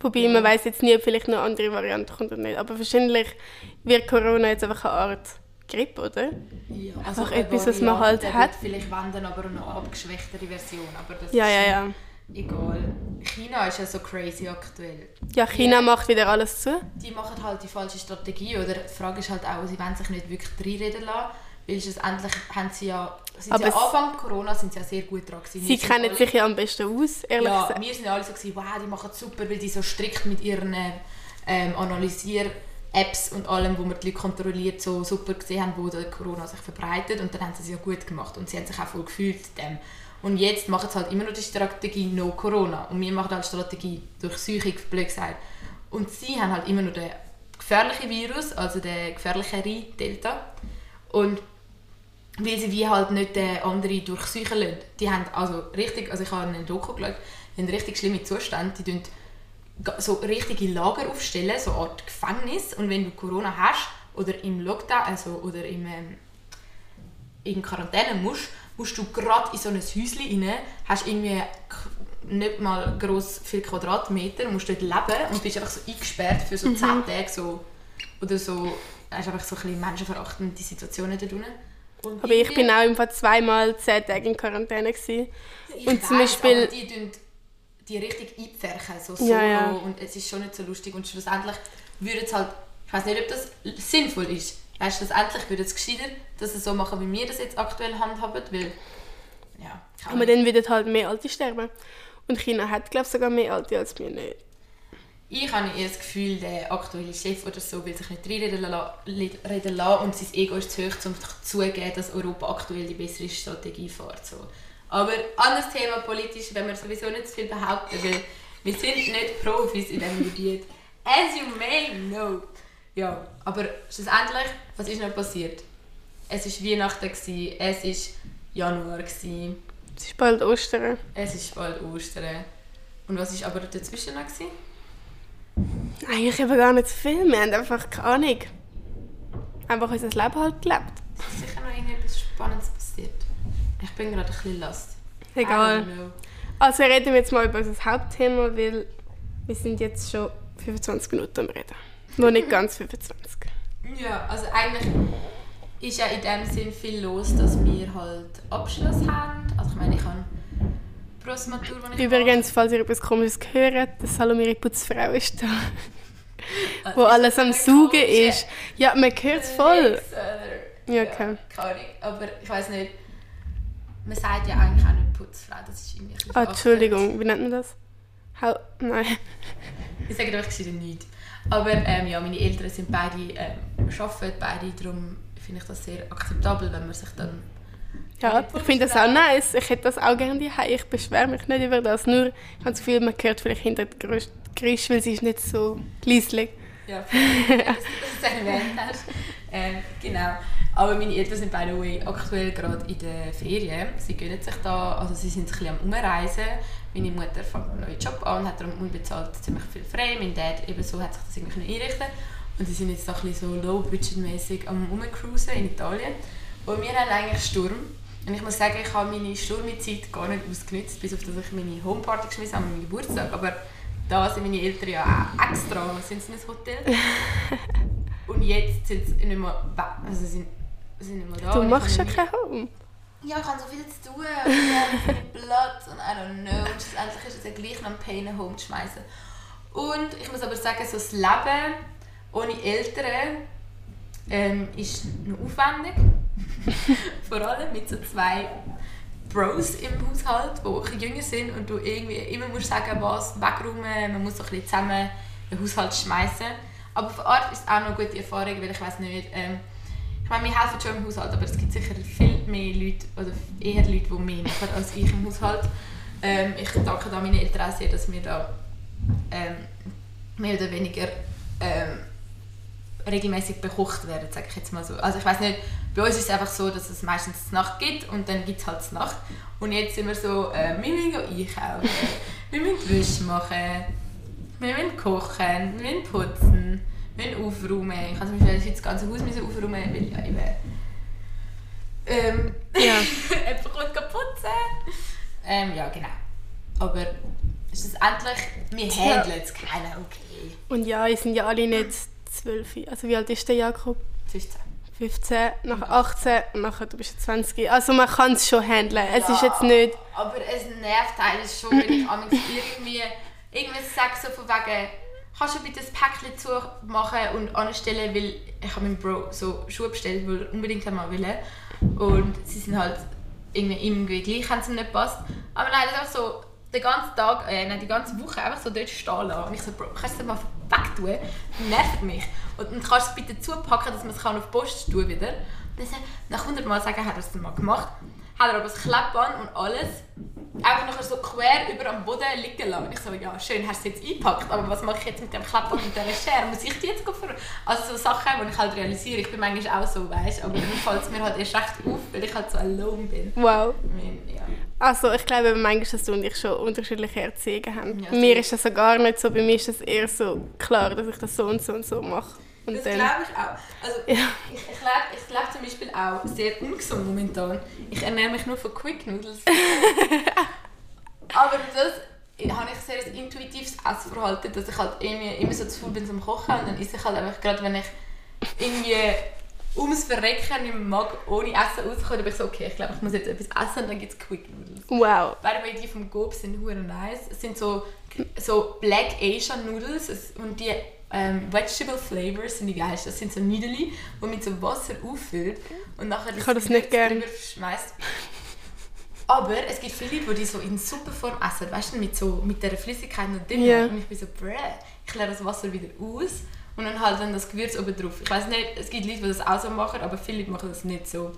Wobei, man weiß jetzt nie, ob vielleicht noch eine andere Variante kommt oder nicht. Aber wahrscheinlich wird Corona jetzt einfach eine Art Grippe, oder? Ja, Einfach eine etwas, was man halt hat. Vielleicht wenden, aber eine abgeschwächtere Version. Aber das Ja, ist ja, ja. Egal. China ist ja so crazy aktuell. Ja, China Ja. macht wieder alles zu. Die machen halt die falsche Strategie. Oder die Frage ist halt auch, sie wollen sich nicht wirklich reinreden lassen. Weil schlussendlich haben sie ja, sind Aber sie ja Anfang Corona sind sie ja sehr gut dran gewesen. Sie kennen alle- sich ja am besten aus, ehrlich ja, gesagt. wir sind ja alle so gewesen, wow, die machen es super, weil die so strikt mit ihren ähm, Analysier-Apps und allem, wo man die Leute kontrolliert, so super gesehen haben, wo der Corona sich verbreitet und dann haben sie es ja gut gemacht und sie haben sich auch voll gefühlt dem. Und jetzt machen sie halt immer noch die Strategie No Corona und wir machen halt die Strategie Durchsuchung, blöd gesagt. Und sie haben halt immer noch den gefährlichen Virus, also den gefährlicheren Delta. Und weil sie wie halt nicht den anderen durchsuchen lassen. Die haben also richtig, also ich habe einen Doku geschaut, die haben richtig schlimme Zustände, die so richtige Lager aufstellen, so eine Art Gefängnis und wenn du Corona hast oder im Lockdown, also oder im, ähm, in Quarantäne musst, musst du gerade in so ein Häuschen rein, hast irgendwie nicht mal gross viel Quadratmeter, musst dort leben und bist einfach so eingesperrt für so 10 Tage so, oder so, hast einfach so ein bisschen menschenverachtende Situationen da drinnen. Aber ich irgendwie- bin auch im Fall zweimal zehn Tage in Quarantäne. Gewesen. ich und zum Beispiel- die tun die richtig einpferchen, so solo Ja, ja. und es ist schon nicht so lustig und schlussendlich würde es halt, ich weiß nicht, ob das sinnvoll ist. Weißt du, schlussendlich würde es gescheiter, dass es so machen, wie wir das jetzt aktuell handhaben, weil, ja, Aber Ahnung. dann würden halt mehr Alte sterben. Und China hat, glaube ich, sogar mehr Alte als wir nicht. Ich habe eher das Gefühl, der aktuelle Chef oder so will sich nicht reinreden la- reden lassen und sein Ego ist zu hoch, um zuzugeben, dass Europa aktuell die bessere Strategie fährt. So. Aber anderes Thema politisch, wenn wir sowieso nicht zu viel behaupten, weil wir sind nicht Profis in diesem Gebiet. As you may know. Ja, aber schlussendlich, was ist noch passiert? Es war Weihnachten, gewesen, es war Januar, gewesen, Es ist bald Ostern. es ist bald Ostern. Und was war aber dazwischen noch? Gewesen? Eigentlich eben gar nicht so viel. Wir haben einfach keine Ahnung. Einfach unser Leben halt gelebt. Es ist sicher noch irgendetwas Spannendes passiert. Ich bin gerade ein bisschen lost. Egal. Also reden wir jetzt mal über unser Hauptthema, weil wir sind jetzt schon 25 Minuten am Reden. Noch nicht ganz 25. Ja, also eigentlich ist ja in dem Sinn viel los, dass wir halt Abschluss haben. Also ich meine, ich habe Prosmatur, die ich Übrigens, falls ihr etwas Komisches hört, die Salomiri Putzfrau ist da. mache. Wo Also, alles am eine Saugen ist. Ja, man hört es voll. Ja, okay. keine Ahnung. Aber ich weiß nicht. Man sagt ja eigentlich auch nicht Putzfrau. Das ist irgendwie ein Ah. Entschuldigung, wie nennt man das? Hau Nein. Ich sage einfach gescheiter nichts. Aber ähm, ja, meine Eltern sind beide, ähm, arbeiten beide, darum finde ich das sehr akzeptabel, wenn man sich dann... Ja, ich finde das auch nice. Ich hätte das auch gerne daheim. Ich beschwere mich nicht über das. Nur, ich habe das Gefühl, man hört vielleicht hinter die Geräusche, weil sie ist nicht so leislich. Ja, dass du das erwähnt hast. Ähm, genau. Aber meine Eltern sind by the way aktuell gerade in der Ferien. Sie gönnen sich da, also sie sind ein bisschen am Umreisen. Meine Mutter fängt einen neuen Job an, hat darum unbezahlt ziemlich viel frei. Mein Dad ebenso hat sich das irgendwie können einrichten Und sie sind jetzt ein bisschen so low-budget-mäßig am Umcruisen in Italien. Und wir haben eigentlich Sturm. Und ich muss sagen, ich habe meine Sturmzeit gar nicht ausgenutzt, bis auf dass ich meine Homeparty geschmissen habe an meinem Geburtstag. Aber da sind meine Eltern ja auch extra, sind sie in ein Hotel. Und jetzt sind sie nicht mehr, also sind, sind nicht mehr da. Du Und machst ja kein Home. Ja, ich habe so viel zu tun und ich habe so viel Platz und I don't know. Und schlussendlich ist es ja gleich noch ein Pain, ein Home zu schmeißen. Und ich muss aber sagen, so das Leben ohne Eltern ähm, ist noch aufwendig. Vor allem mit so zwei Bros im Haushalt, die ein jünger sind und du irgendwie immer musst sagen, was wegräumen, man muss so ein bisschen zusammen den Haushalt schmeißen. Aber auf Art ist es auch noch eine gute Erfahrung, weil ich weiß nicht, ähm, ich meine, wir helfen schon im Haushalt, aber es gibt sicher viel mehr Leute, oder eher Leute, die mehr machen als ich im Haushalt. Ähm, ich danke da meinen Eltern sehr, dass wir da ähm, mehr oder weniger ähm, regelmäßig bekocht werden, sage ich jetzt mal so. Also ich weiß nicht, bei uns ist es einfach so, dass es meistens Nacht gibt und dann gibt es halt Nacht. Und jetzt sind wir so, äh, wir müssen einkaufen, wir müssen Wäsche machen, wir müssen kochen, wir müssen putzen, müssen aufräumen. Ich habe zum Beispiel das ganze Haus müssen aufräumen, weil ja eben... Ähm, Ja. jemand kommt putzen. Ähm, ja, genau. Aber schlussendlich, wir Ja. handeln es keiner, okay. Und ja, wir sind ja alle nicht zwölf. Also wie alt ist der Jakob? 15. 15, nachher 18 und nachher du bist ja 20. Also man kann es schon handeln. Es ist Ja. jetzt nicht... Aber es nervt einen schon, wenn ich irgendwie irgendwas sage, so von wegen, kannst du bitte das Päckchen zumachen und anstellen, weil ich habe meinem Bro so Schuhe bestellt, weil er unbedingt mal will. Und sie sind halt irgendwie, irgendwie gleich, haben sie ihm nicht gepasst. Aber nein, das ist einfach so, den ganzen Tag, äh, nein, die ganze Woche einfach so dort stehen lassen. Und ich so, Bro, kannst du das mal wegtun? Das nervt mich. Und dann kannst du es bitte zupacken, dass man es kann auf die Post tun wieder. Und dann nach 100 Mal sagen, hat er es dann mal gemacht. Hat er aber das Klebband und alles einfach nachher so quer über am Boden liegen lassen. Und ich so, ja, schön, hast du jetzt eingepackt, aber was mache ich jetzt mit dem Klebband und dieser Schere? Muss ich die jetzt ver... Also so Sachen, die ich halt realisiere. Ich bin manchmal auch so, weißt aber dann fällt es mir halt erst recht auf, weil ich halt so alone bin. Wow. Ja. Also ich glaube manchmal, dass du und ich schon unterschiedliche Erziehungen haben. Ja, mir ist das so gar nicht so. Bei mir ist das eher so klar, dass ich das so und so und so mache. Und Das glaube ich auch. Also, Ja. ich, ich lebe ich lebe zum Beispiel auch sehr ungesund momentan. Ich ernähre mich nur von Quick Noodles. Aber das habe ich sehr ein intuitives Essverhalten, dass ich halt irgendwie immer so zu faul bin zum Kochen und dann esse ich halt einfach gerade, wenn ich irgendwie ums Verrecken nicht mehr mag, ohne Essen rauskomme, dann bin ich so, okay, ich glaube, ich muss jetzt etwas essen und dann gibt es Quick Noodles. Wow. By the way, die vom Gob sind hure nice. Es sind so, so Black Asian Noodles es- und die ähm, Vegetable Flavors sind die geilsten. Das sind so Nudeln, die mit so Wasser auffüllt und nachher Ich habe das nicht gern. drüber schmeißt. Aber es gibt viele Leute, die die so in Suppenform essen, weißt du, mit, so, mit dieser Flüssigkeit noch drin. Ja. Und ich bin so, bruh, ich leere das Wasser wieder aus und dann halt dann das Gewürz oben drauf. Ich weiß nicht, es gibt Leute, die das auch so machen, aber viele Leute machen das nicht so.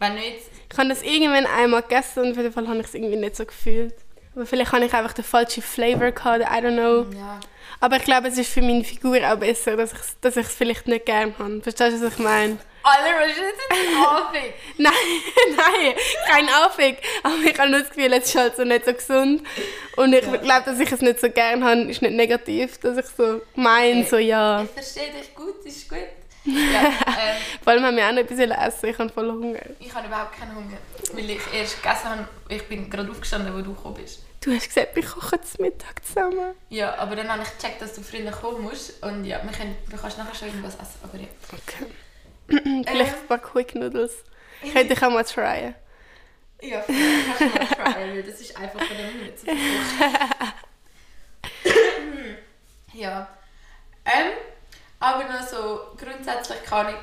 Wenn nicht, Ich habe das irgendwann einmal gegessen und auf jeden Fall habe ich es irgendwie nicht so gefühlt. Aber vielleicht habe ich einfach den falschen Flavor gehabt, I don't know. ja, Aber ich glaube, es ist für meine Figur auch besser, dass ich es dass vielleicht nicht gerne habe. Verstehst du, was ich meine? alle Rashid sind affig. Nein, nein, kein Aufweg. Aber ich habe nur das Gefühl, es ist halt so nicht so gesund. Und ich Ja. glaube, dass ich es nicht so gerne habe, ist nicht negativ. Dass ich so meine, Okay. so ja. Ich verstehe dich gut, ist gut. Ja, ähm, Vor allem haben wir auch noch etwas essen. Ich habe voll Hunger. ich habe überhaupt keinen Hunger, weil ich erst gegessen habe. Ich bin gerade aufgestanden, wo du gekommen bist. Du hast gesagt, wir kochen zum Mittag zusammen. Ja, aber dann habe ich gecheckt, dass du früher kommen musst. Und ja, wir können, du kannst nachher schon irgendwas essen. Aber ja. Okay. Vielleicht ein paar Quick Noodles. Könnte ich auch mal tryen. Ja, vielleicht kannst du mal tryen, weil das ist einfach von der Mühe zu Ja. Ähm, aber noch so grundsätzlich kann ich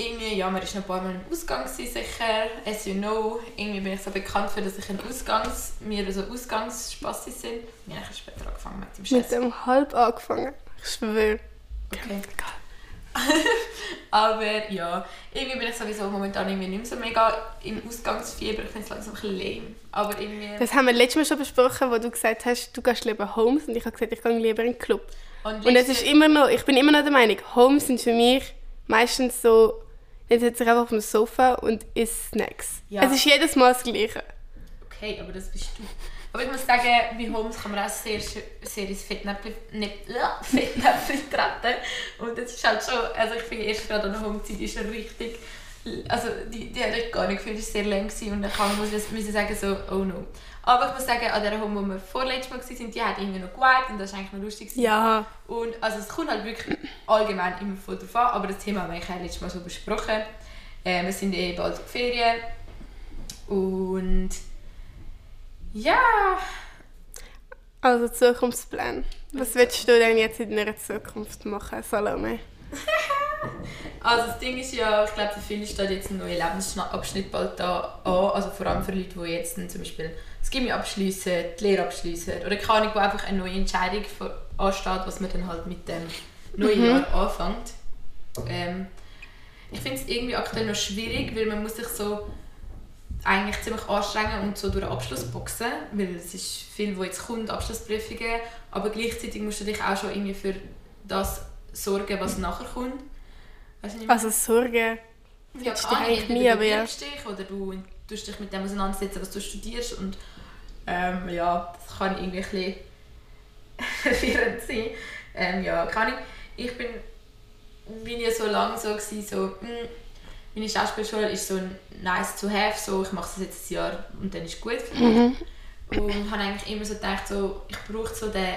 irgendwie, ja, man ist noch ein paar Mal im Ausgang gewesen, sicher. As you know, irgendwie bin ich so bekannt für, dass ich ein Ausgangs, mir so Ausgangsspasse sind. Ja, ich habe später angefangen mit dem Mit Scheiß. dem halb angefangen. Ich schwöre. Okay. Egal. Aber ja, irgendwie bin ich sowieso momentan irgendwie nicht mehr so mega im Ausgangsfieber. Ich finde es langsam ein bisschen lame. Aber irgendwie... Das haben wir letztes Mal schon besprochen, wo du gesagt hast, du gehst lieber Homes und ich habe gesagt, ich gehe lieber in den Club. Und es letzte- ist immer noch, ich bin immer noch der Meinung, Homes sind für mich meistens so, jetzt sitze ich einfach auf dem Sofa und isst Snacks. Ja. Es ist jedes Mal das Gleiche. Okay, aber das bist du. Aber ich muss sagen, bei Holmes kann man auch sehr, sehr ins Fettnäpfchen treten. Und das ist halt schon, also ich finde erst gerade an der Homezeit ist er richtig, also die, die hat ich gar nicht gefühlt, es war sehr lang gewesen und dann kann muss ich sagen so, oh no. Aber ich muss sagen, an der Home, wo wir vorletztes Mal waren, die hat irgendwie noch geweiht und das war eigentlich noch lustig. Ja, Und also es kommt halt wirklich allgemein immer voll drauf an, aber das Thema haben wir eigentlich letztes Mal so besprochen. Äh, wir sind eh bald auf Ferien und ja, also Zukunftsplan. Was willst du denn jetzt in deiner Zukunft machen, Salome? also das Ding ist ja, ich glaube für viele steht jetzt ein neuer Lebensabschnitt bald da an, also vor allem für Leute, die jetzt zum Beispiel das Gimmi abschließen, die Lehre abschließen oder keine Ahnung, wo einfach eine neue Entscheidung ansteht, was man dann halt mit dem neuen Jahr anfängt. Ähm, ich finde es irgendwie aktuell noch schwierig, weil man muss sich so eigentlich ziemlich anstrengen und so durch den Abschluss boxen, weil es ist viel, wo jetzt kommt, Abschlussprüfungen, aber gleichzeitig musst du dich auch schon irgendwie für das sorgen, was nachher kommt. Weißt du, was? Also Sorgen. ja, das keine Ahnung, eigentlich nie, du aber ja. dich oder du tust dich mit dem auseinandersetzen, was du studierst und ähm, ja, das kann irgendwie ein bisschen verwirrend sein. Ähm, ja, keine Ahnung. Ich bin bin ich so lange so gewesen, so, mm, meine Schauspielschule ist so nice to have, so, ich mache das jetzt ein Jahr und dann ist gut für mich. Und habe eigentlich immer so gedacht, so, ich brauche so den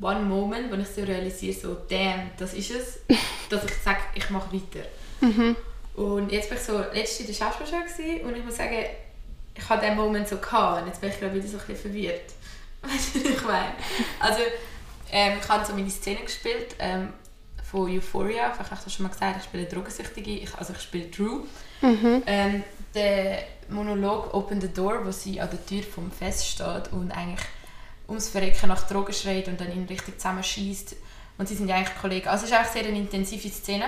One Moment, wo ich so realisiere, so, damn, das ist es, dass ich sage, ich mache weiter. Und jetzt bin ich so letztes in der Schauspielschule und ich muss sagen, ich hatte diesen Moment so gehabt und jetzt bin ich glaube wieder so ein bisschen verwirrt. Weißt du, was ich meine? Also, ähm, ich habe so meine Szene gespielt ähm, von Euphoria, vielleicht hast du das schon mal gesagt, ich spiele Drogensüchtige, ich, also ich spiele Drew. Ähm, der Monolog Open the Door, wo sie an der Tür vom Fest steht und eigentlich ums Verrecken nach Drogen schreit und dann ihn richtig zusammenschießt. Und sie sind ja eigentlich Kollegen. Also es ist eigentlich sehr eine intensive Szene.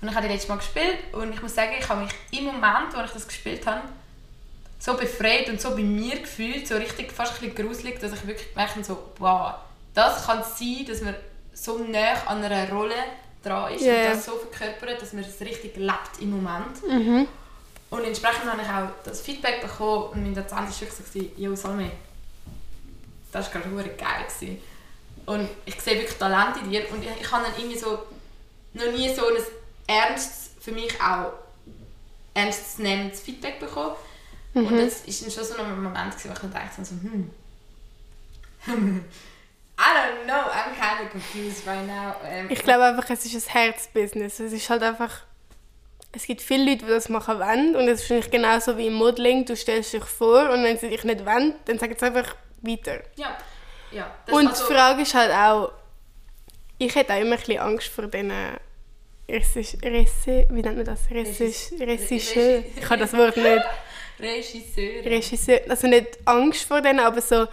Und ich habe die letztes Mal gespielt und ich muss sagen, ich habe mich im Moment, wo ich das gespielt habe, so befreit und so bei mir gefühlt, so richtig fast ein bisschen gruselig, dass ich wirklich gemerkt habe, so, wow, das kann sein, dass man so nah an einer Rolle dran ist Ja, und das so verkörpert, dass man es richtig lebt im Moment. Und entsprechend habe ich auch das Feedback bekommen und mein Dozent war wirklich so, «Jo, Salme, das war gerade geil.» gewesen. Und ich sehe wirklich Talent in dir und ich, ich habe dann irgendwie so noch nie so ein ernstes, für mich auch ernstzunehmendes Feedback bekommen. Und das war dann schon so ein Moment, gewesen, wo ich dachte, so, hm, I don't know, I'm kind of confused right now. Ähm, Ich glaube einfach, es ist ein Herzbusiness. Es ist halt einfach... Es gibt viele Leute, die das machen wollen und es ist wahrscheinlich genauso wie im Modeling. Du stellst dich vor und wenn sie dich nicht wollen, dann sagen sie einfach weiter. ja, ja. Und also- die Frage ist halt auch, ich hätte auch immer ein bisschen Angst vor diesen Ressi, Ressi, wie nennt man das? Ressi, Regisseur. Ich kann das Wort nicht. Regisseur. Regisseur, also nicht Angst vor denen, aber so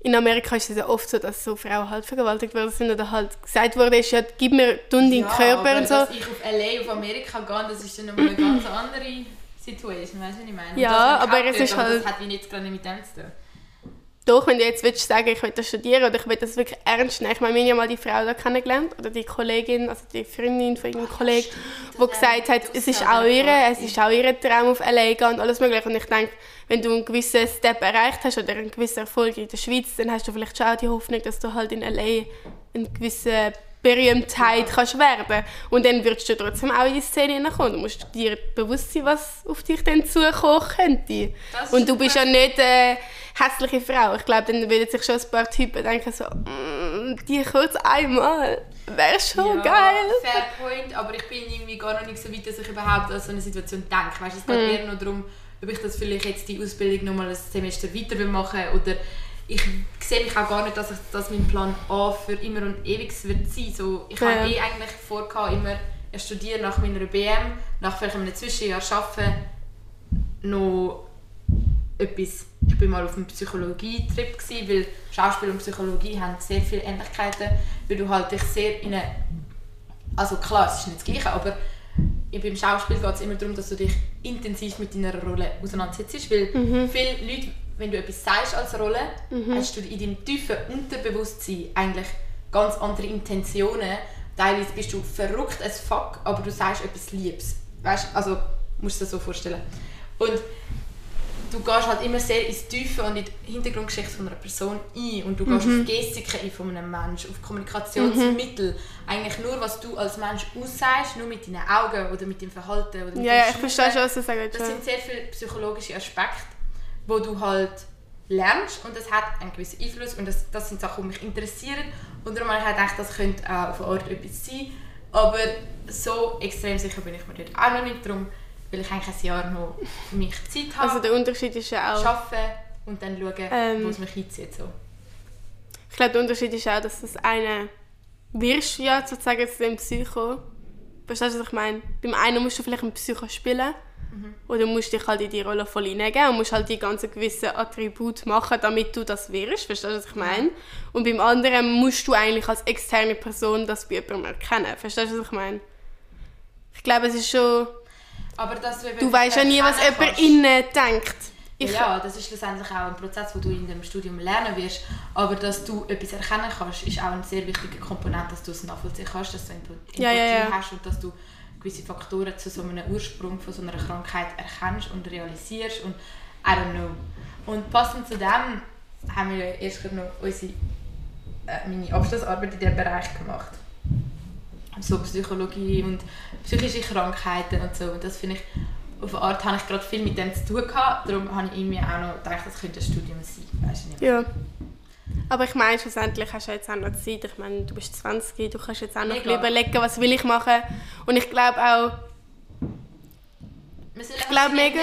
in Amerika ist es ja oft so, dass so Frauen halt vergewaltigt worden sind oder halt gesagt worden ist, ja, gib mir deinen Ja, Körper aber und so. dass ich auf LA, auf Amerika gehe, das ist dann nochmal eine ganz andere Situation, weißt du, was ich meine? Ja, aber es ist halt- Das hat wie nicht gerade mit dem zu tun. Doch, wenn du jetzt willst sagen, ich will das studieren oder ich will das wirklich ernst nehmen. Ich meine, wir haben ja mal die Frau da kennengelernt oder die Kollegin, also die Freundin von irgendeinem Kollegen, die gesagt hat, es ist auch ihre, es ist auch ihr Traum auf LA gehen und alles mögliche. Und ich denke, wenn du einen gewissen Step erreicht hast oder einen gewissen Erfolg in der Schweiz, dann hast du vielleicht schon auch die Hoffnung, dass du halt in LA eine gewisse Berühmtheit kannst werden. Und dann würdest du trotzdem auch in die Szene hineinkommen. Du musst dir bewusst sein, was auf dich dann zukommen könnte. Und du bist ja nicht eine hässliche Frau. Ich glaube, dann würden sich schon ein paar Typen denken so, mm, die kurz einmal, wäre schon geil. Fair point, aber ich bin irgendwie gar noch nicht so weit, dass ich überhaupt an so eine Situation denke. Weißt, du, es geht Mhm. eher nur darum, ob ich das vielleicht jetzt die Ausbildung noch mal ein Semester weiter will machen oder ich sehe mich auch gar nicht, dass ich das mein Plan A für immer und ewig wird sein. So, ich Ja. habe eh eigentlich vor, immer erst studieren nach meiner BM, nach vielleicht einem Zwischenjahr arbeiten, noch etwas. Ich bin mal auf einem Psychologie-Trip, weil Schauspiel und Psychologie haben sehr viele Ähnlichkeiten, weil du halt dich sehr in eine... Also klar, es ist nicht das Gleiche, aber beim Schauspiel geht es immer darum, dass du dich intensiv mit deiner Rolle auseinandersetzt, weil viele Leute, wenn du etwas sagst als Rolle, hast du in deinem tiefen Unterbewusstsein eigentlich ganz andere Intentionen. Teilweise bist du verrückt as fuck, aber du sagst etwas Liebes. Weißt also musst du dir das so vorstellen. Und du gehst halt immer sehr ins Tiefe und in die Hintergrundgeschichte von einer Person ein und du gehst auf Gestiken ein von einem Menschen, auf Kommunikationsmittel. Eigentlich nur, was du als Mensch aussagst, nur mit deinen Augen oder mit dem Verhalten oder mit Ja, ich verstehe schon, was du sagst. Das sind sehr viele psychologische Aspekte, wo du halt lernst und das hat einen gewissen Einfluss und das, das sind Sachen, die mich interessieren und darum habe ich gedacht, das könnte auch auf Art etwas sein, aber so extrem sicher bin ich mir dort auch noch nicht, darum will ich eigentlich ein Jahr noch für mich Zeit haben, Also der Unterschied ist ja auch... arbeiten und dann schauen, Ähm. wo es mich hinzieht. So. Ich glaube, der Unterschied ist auch, dass das eine wirst ja sozusagen zu dem Psycho. Verstehst du, was ich meine? Beim einen musst du vielleicht einen Psycho spielen oder musst dich halt in die Rolle voll hineingeben und musst halt die ganzen gewissen Attribute machen, damit du das wirst. Verstehst du, was ich meine? Und beim anderen musst du eigentlich als externe Person das bei jemandem erkennen. Verstehst du, was ich meine? Ich glaube, es ist schon... Aber dass du, Du weißt ja nie, was jemand innen denkt. Ich, ja, das ist schlussendlich auch ein Prozess, den du in dem Studium lernen wirst. Aber dass du etwas erkennen kannst, ist auch ein sehr wichtiger Komponent, dass du es nachvollziehen kannst, dass du Empathie Ja, ja, ja. hast und dass du gewisse Faktoren zu so einem Ursprung von so einer Krankheit erkennst und realisierst und I don't know. Und passend zu dem haben wir erst noch unsere, äh, meine Abschlussarbeit in diesem Bereich gemacht. So Psychologie und psychische Krankheiten und so. Und das finde ich, auf eine Art habe ich gerade viel mit dem zu tun gehabt, darum habe ich irgendwie auch noch gedacht, das könnte ein Studium sein, weißt du nicht. Ja. Aber ich meine, schlussendlich hast du jetzt auch noch Zeit. Ich meine, du bist 20, du kannst jetzt auch noch ein Mega. bisschen überlegen, was will ich machen. Und ich glaube auch, Ich glaube mega-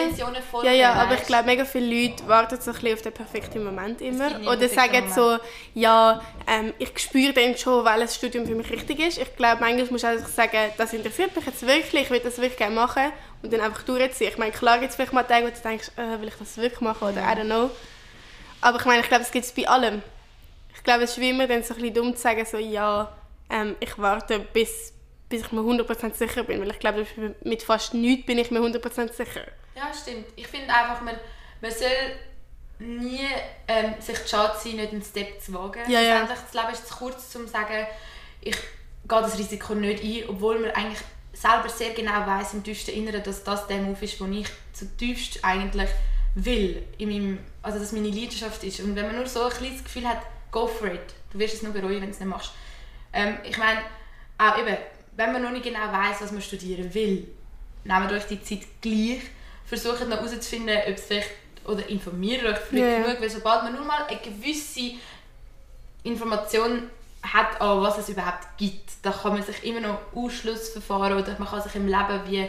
ja, ja, aber ich glaube, mega viele Leute warten so ein bisschen auf den perfekten Moment immer. Oder sagen so, ja, ähm, ich spüre dann schon, welches Studium für mich richtig ist. Ich glaube, manchmal musst du einfach sagen, das interessiert mich jetzt wirklich, ich will das wirklich gerne machen und dann einfach durchziehen. Ich meine, klar gibt es vielleicht mal Tage, wo du denkst, äh, will ich das wirklich machen oder I don't know. Aber ich meine, ich glaube, es gibt es bei allem. Ich glaube, es ist wie immer dann so ein bisschen dumm zu sagen, so, ja, ähm, ich warte bis, bis ich mir 100% sicher bin, weil ich glaube, mit fast nichts bin ich mir 100% sicher. Ja, stimmt. Ich finde einfach, man, man soll nie ähm, sich schade sein, nicht einen Step zu wagen. Ja, ja. Das Leben ist zu kurz, um zu sagen, ich gehe das Risiko nicht ein, obwohl man eigentlich selber sehr genau weiß im tiefsten Inneren, dass das der Move ist, den ich zutiefst eigentlich will. In meinem, also dass meine Leidenschaft ist. Und wenn man nur so ein kleines Gefühl hat, go for it. Du wirst es nur bereuen, wenn du es nicht machst. Ähm, ich meine, auch eben, wenn man noch nicht genau weiß, was man studieren will, nehmt euch die Zeit gleich, versucht noch herauszufinden, ob es vielleicht, oder informiert euch früh ja. genug, weil sobald man nur mal eine gewisse Information hat, an was es überhaupt gibt, da kann man sich immer noch Ausschlussverfahren oder man kann sich im Leben wie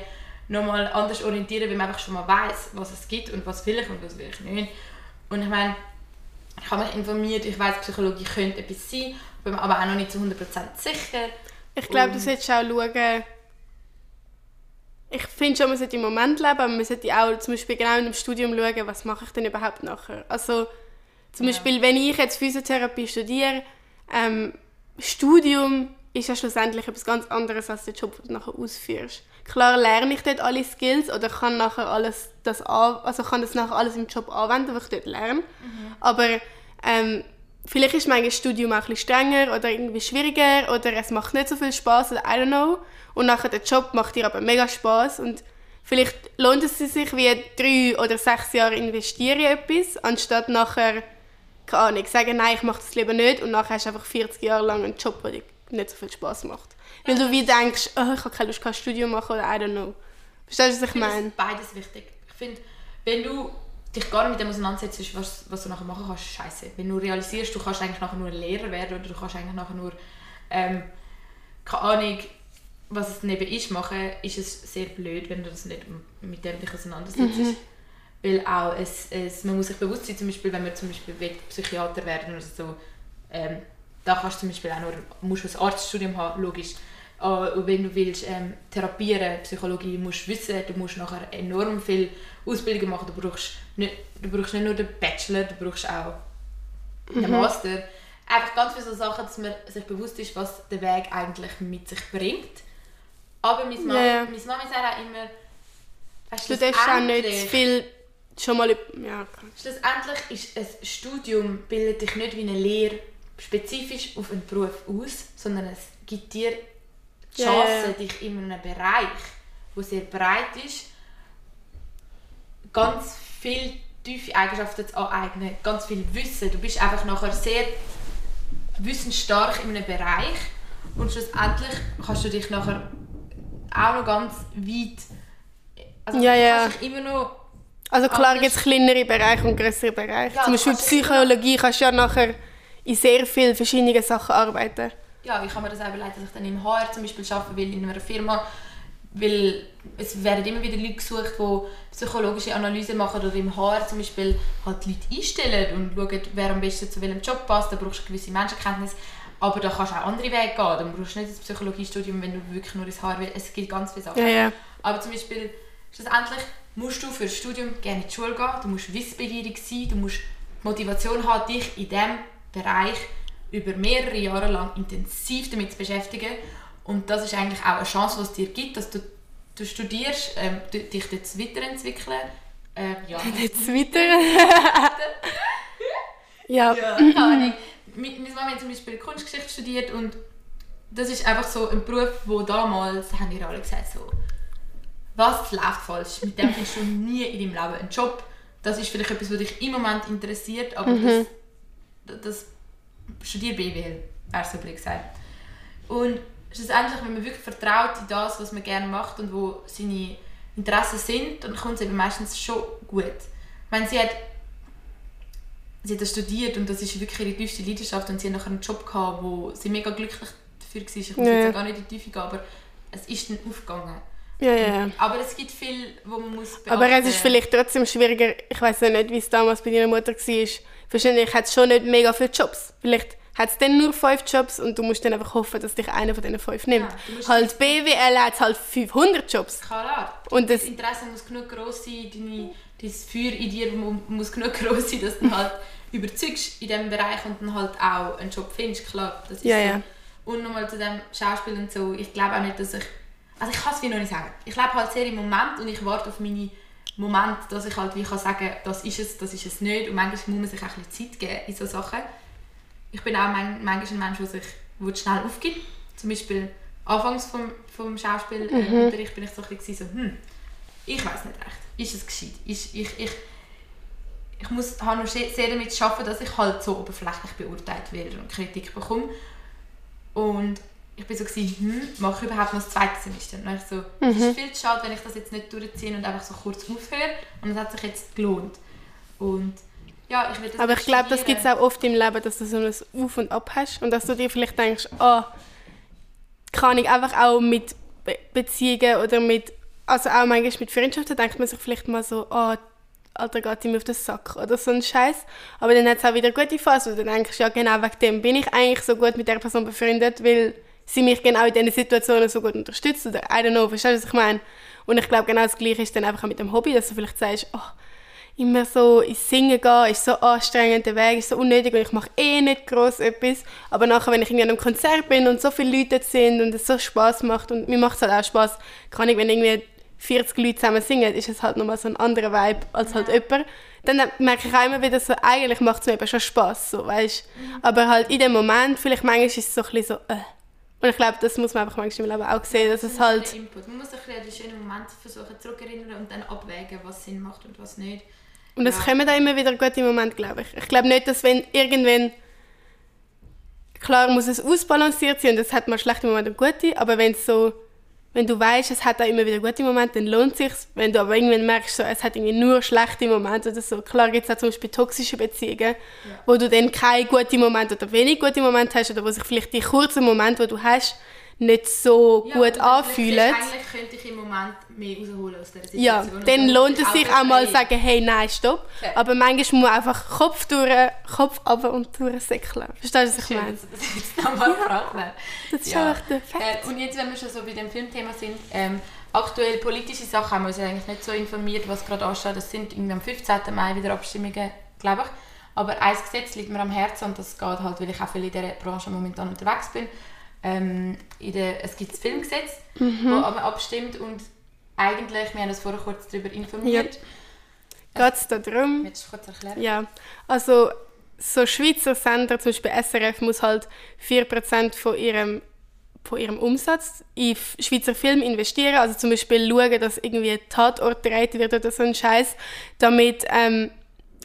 nochmal anders orientieren, weil man einfach schon mal weiß, was es gibt und was will ich und was will ich nicht. Und ich meine, ich habe mich informiert, ich weiß, Psychologie könnte etwas sein, bin mir aber auch noch nicht zu 100% sicher. Ich glaube, du Und- solltest auch schauen. Ich finde schon, man sollte im Moment leben, aber man sollte auch zum Beispiel genau in dem Studium schauen, was mache ich denn überhaupt nachher. Also zum Ja. Beispiel, wenn ich jetzt Physiotherapie studiere, ähm, Studium ist ja schlussendlich etwas ganz anderes als der Job, den du nachher ausführst. Klar lerne ich dort alle Skills oder kann nachher alles das an, also kann das nachher alles im Job anwenden, was ich dort lerne. Aber ähm, vielleicht ist mein Studium auch ein bisschen strenger oder irgendwie schwieriger oder es macht nicht so viel Spaß oder I don't know. Und nachher der Job macht dir aber mega Spaß und vielleicht lohnt es sich wie drei oder sechs Jahre investieren in etwas, anstatt nachher, keine Ahnung, sagen, nein, ich mache das lieber nicht und nachher hast du einfach 40 Jahre lang einen Job, der dir nicht so viel Spaß macht. Weil du wie denkst, oh, ich habe keine Lust, kein Studium machen oder I don't know. Verstehst du, was ich Ich meine? es beides wichtig. Ich finde, wenn du dich gar nicht mit dem auseinandersetzt, was, was du nachher machen kannst, ist scheiße. Wenn du realisierst, du kannst eigentlich nachher nur Lehrer werden oder du kannst eigentlich nachher nur, ähm, keine Ahnung, was es neben ist, machen, ist es sehr blöd, wenn du das nicht mit dem dich auseinandersetzt. Weil auch es, es, man muss sich bewusst sein, zum Beispiel, wenn man zum Beispiel will, Psychiater werden oder so, ähm, da kannst du zum Beispiel auch nur, musst du ein Arztstudium haben, logisch. Aber wenn du willst ähm, therapieren, Psychologie, musst du wissen, du musst nachher enorm viel Ausbildung machen. Du brauchst nicht, du brauchst nicht nur den Bachelor, du brauchst auch den Master. Einfach ganz viele so Sachen, dass man sich bewusst ist, was der Weg eigentlich mit sich bringt. Aber meine Mama, ja. meine Mama sagt auch immer, weißt, Du darfst auch nicht zu viel schon mal... Ja. Schlussendlich ist ein Studium bildet dich nicht wie eine Lehre spezifisch auf einen Beruf aus, sondern es gibt dir die Chance, dich in einem Bereich, wo sehr breit ist, ganz viele tiefe Eigenschaften zu aneignen, ganz viel Wissen. Du bist einfach nachher sehr wissensstark in einem Bereich und schlussendlich kannst du dich nachher auch noch ganz weit also Ja, du ja. kannst dich immer noch Also klar gibt es kleinere Bereiche und größere Bereiche. Ja, Zum Beispiel kannst- Psychologie kannst du ja nachher in sehr vielen verschiedenen Sachen arbeiten. Ja, ich habe mir das auch überlegt, dass ich dann im HR zum Beispiel arbeiten will, in einer Firma, weil es werden immer wieder Leute gesucht, die psychologische Analysen machen oder im HR zum Beispiel halt Leute einstellen und schauen, wer am besten zu welchem Job passt, da brauchst du gewisse Menschenkenntnis, aber da kannst du auch andere Wege gehen, dann brauchst du nicht das Psychologiestudium, wenn du wirklich nur ins HR willst, es gibt ganz viele Sachen. Ja, ja. Aber zum Beispiel, schlussendlich musst du für das Studium gerne in die Schule gehen, du musst wissbegierig sein, du musst Motivation haben, dich in diesem Bereich über mehrere Jahre lang intensiv damit zu beschäftigen. Und das ist eigentlich auch eine Chance, die es dir gibt, dass du, du studierst, ähm, du, dich dort weiterentwickeln. Äh, ja. Jetzt weiter. ja. Ja, keine Ahnung. Meine Mama hat zum Beispiel Kunstgeschichte studiert und das ist einfach so ein Beruf, wo damals, haben die alle gesagt, so, was läuft falsch? Mit dem findest du nie in deinem Leben einen Job. Das ist vielleicht etwas, was dich im Moment interessiert, aber Mhm. das, das studier BWL, wäre so blöd gesagt. Und schlussendlich, wenn man wirklich vertraut in das, was man gerne macht und wo seine Interessen sind, dann kommt es eben meistens schon gut. Ich meine, sie hat, sie hat das studiert und das ist wirklich ihre tiefste Leidenschaft und sie hat nachher einen Job gehabt, wo sie mega glücklich dafür war. Ich muss Ja. jetzt gar nicht in die Tiefe gehen, aber es ist dann aufgegangen. Ja, ja. Aber es gibt viel, wo man muss beachten. Aber es ist vielleicht trotzdem schwieriger, ich weiß ja nicht, wie es damals bei deiner Mutter war. Wahrscheinlich hat es schon nicht mega viele Jobs. Vielleicht hat es dann nur fünf Jobs und du musst dann einfach hoffen, dass dich einer von diesen fünf nimmt. Ja, halt BWL hat halt 500 Jobs. Klar. Und das- das Interesse muss genug groß sein, deine, dein Feuer in dir mu- muss genug groß sein, dass du halt überzeugst in diesem Bereich und dann halt auch einen Job findest, klar. Das ist Ja, so. ja. Und nochmal zu dem Schauspiel und so, ich glaube auch nicht, dass ich... Also ich kann es wie noch nicht sagen. Ich lebe halt sehr im Moment und ich warte auf meine Momente, dass ich halt wie kann sagen das ist es, das ist es nicht. Und manchmal muss man sich auch ein bisschen Zeit geben in so Sachen. Ich bin auch man, manchmal ein Mensch, der sich wo schnell aufgibt. Zum Beispiel anfangs vom, vom Schauspielunterricht bin ich so ein bisschen so, hm, ich weiß nicht recht. Ist es gescheit? Ist, ich, ich, ich muss, habe noch sehr, sehr damit zu arbeiten, dass ich halt so oberflächlich beurteilt werde und Kritik bekomme. Und ich bin so gewesen, hm, mache ich überhaupt noch das zweite Semester? Und dann ich so, es ist viel zu schade, wenn ich das jetzt nicht durchziehe und einfach so kurz aufhöre. Und es hat sich jetzt gelohnt. Und ja, ich will das Aber ich glaube, das gibt es auch oft im Leben, dass du so ein Auf und Ab hast und dass du dir vielleicht denkst, ah, kann ich einfach auch mit Be Beziehungen oder mit, also auch manchmal mit Freundschaften, denkt man sich vielleicht mal so, ah, Alter, geht ihm auf den Sack oder so ein Scheiß. Aber dann hat es auch wieder gute Phase, wo du denkst, ja genau wegen dem bin ich eigentlich so gut mit der Person befreundet, weil sie mich genau in diesen Situationen so gut unterstützt oder I don't know, verstehst du, was ich meine? Und ich glaube, genau das Gleiche ist dann einfach auch mit dem Hobby, dass du vielleicht sagst, oh, immer so ins Singen gehen, ist so anstrengend, der Weg ist so unnötig und ich mache eh nicht groß etwas. Aber nachher, wenn ich irgendwie an einem Konzert bin und so viele Leute sind und es so Spaß macht und mir macht es halt auch Spaß, kann ich, wenn irgendwie 40 Leute zusammen singen, ist es halt nochmal so ein anderer Vibe als halt jemand. Dann merke ich auch immer wieder so, eigentlich macht es mir eben schon Spaß, so, weißt? Aber halt in dem Moment, vielleicht manchmal ist es so ein bisschen so, äh. Und ich glaube, das muss man einfach manchmal im Leben auch sehen, dass es halt... Input. Man muss sich an die schönen Momente versuchen zurückerinnern und dann abwägen, was Sinn macht und was nicht. Und es Ja. kommen da immer wieder gute Momente, glaube ich. Ich glaube nicht, dass wenn irgendwann... Klar muss es ausbalanciert sein und es hat mal schlechte Momente und gute, aber wenn es so... Wenn du weißt, es hat auch immer wieder gute Momente, dann lohnt es sich. Wenn du aber irgendwann merkst, so, es hat irgendwie nur schlechte Momente oder so. Klar gibt es auch zum Beispiel toxische Beziehungen, wo du dann keine guten Momente oder wenig gute Momente hast oder wo sich vielleicht die kurzen Momente, die du hast, nicht so Ja, gut anfühlen. Eigentlich könnte ich im Moment mehr rausholen aus Ja, Situation. Und dann lohnt es sich auch mal befreien. sagen, hey, nein, stopp. Okay. Aber manchmal muss man einfach Kopf durch, Kopf runter und durchsäckeln. Verstehst du, was ich meine? das jetzt nochmal hast. Das ist Ja. einfach der Fakt. Äh, und jetzt, wenn wir schon so bei dem Filmthema sind, ähm, aktuell politische Sachen haben wir uns eigentlich nicht so informiert, was gerade ansteht. Es sind irgendwie am 15. Mai wieder Abstimmungen, glaube ich. Aber ein Gesetz liegt mir am Herzen und das geht halt, weil ich auch viel in dieser Branche momentan unterwegs bin. Ähm, in der, es gibt das Filmgesetz, Mhm. wo man abstimmt und eigentlich, wir haben uns vorher kurz darüber informiert. Geht es da darum? Willst du kurz erklären? Ja, also so Schweizer Sender, zum Beispiel SRF, muss halt 4% von ihrem, von ihrem Umsatz in Schweizer Film investieren. Also zum Beispiel schauen, dass irgendwie ein Tatort gedreht wird oder so ein Scheiß, damit ähm,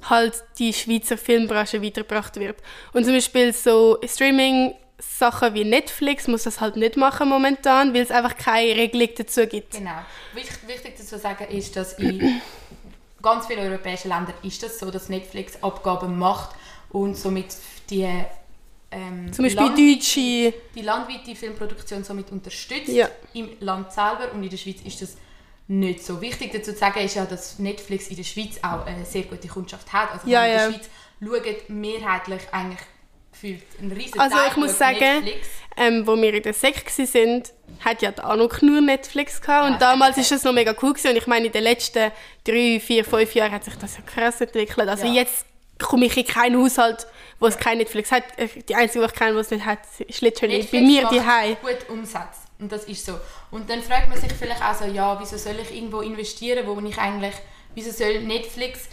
halt die Schweizer Filmbranche weitergebracht wird. Und zum Beispiel so Streaming Sachen wie Netflix muss das halt nicht machen momentan, weil es einfach keine Regelung dazu gibt. Genau. Wichtig, wichtig dazu zu sagen ist, dass in ganz vielen europäischen Ländern ist das so, dass Netflix Abgaben macht und somit die ähm, Zum Beispiel Land- deutsche die landweite Filmproduktion somit unterstützt Ja. im Land selber und in der Schweiz ist das nicht so wichtig. Dazu zu sagen ist ja, dass Netflix in der Schweiz auch eine sehr gute Kundschaft hat. Also Ja, in der ja. Schweiz schauen mehrheitlich eigentlich gefühlt ein riesen Also ich muss sagen, ähm, wo wir in der Sek sind, hat ja die Anuk nur Netflix gehabt. Und Ja, damals das ist es noch mega cool gewesen. Und ich meine, in den letzten drei, vier, fünf Jahren hat sich das ja krass entwickelt. Also Ja. jetzt komme ich in keinen Haushalt, wo es kein Netflix hat. Äh, Die einzige, die ich kenne, die es nicht hat, ist literally bei mir die gut Umsatz. Und das ist so. Und dann fragt man sich vielleicht auch so, ja, wieso soll ich irgendwo investieren, wo ich eigentlich, wieso soll Netflix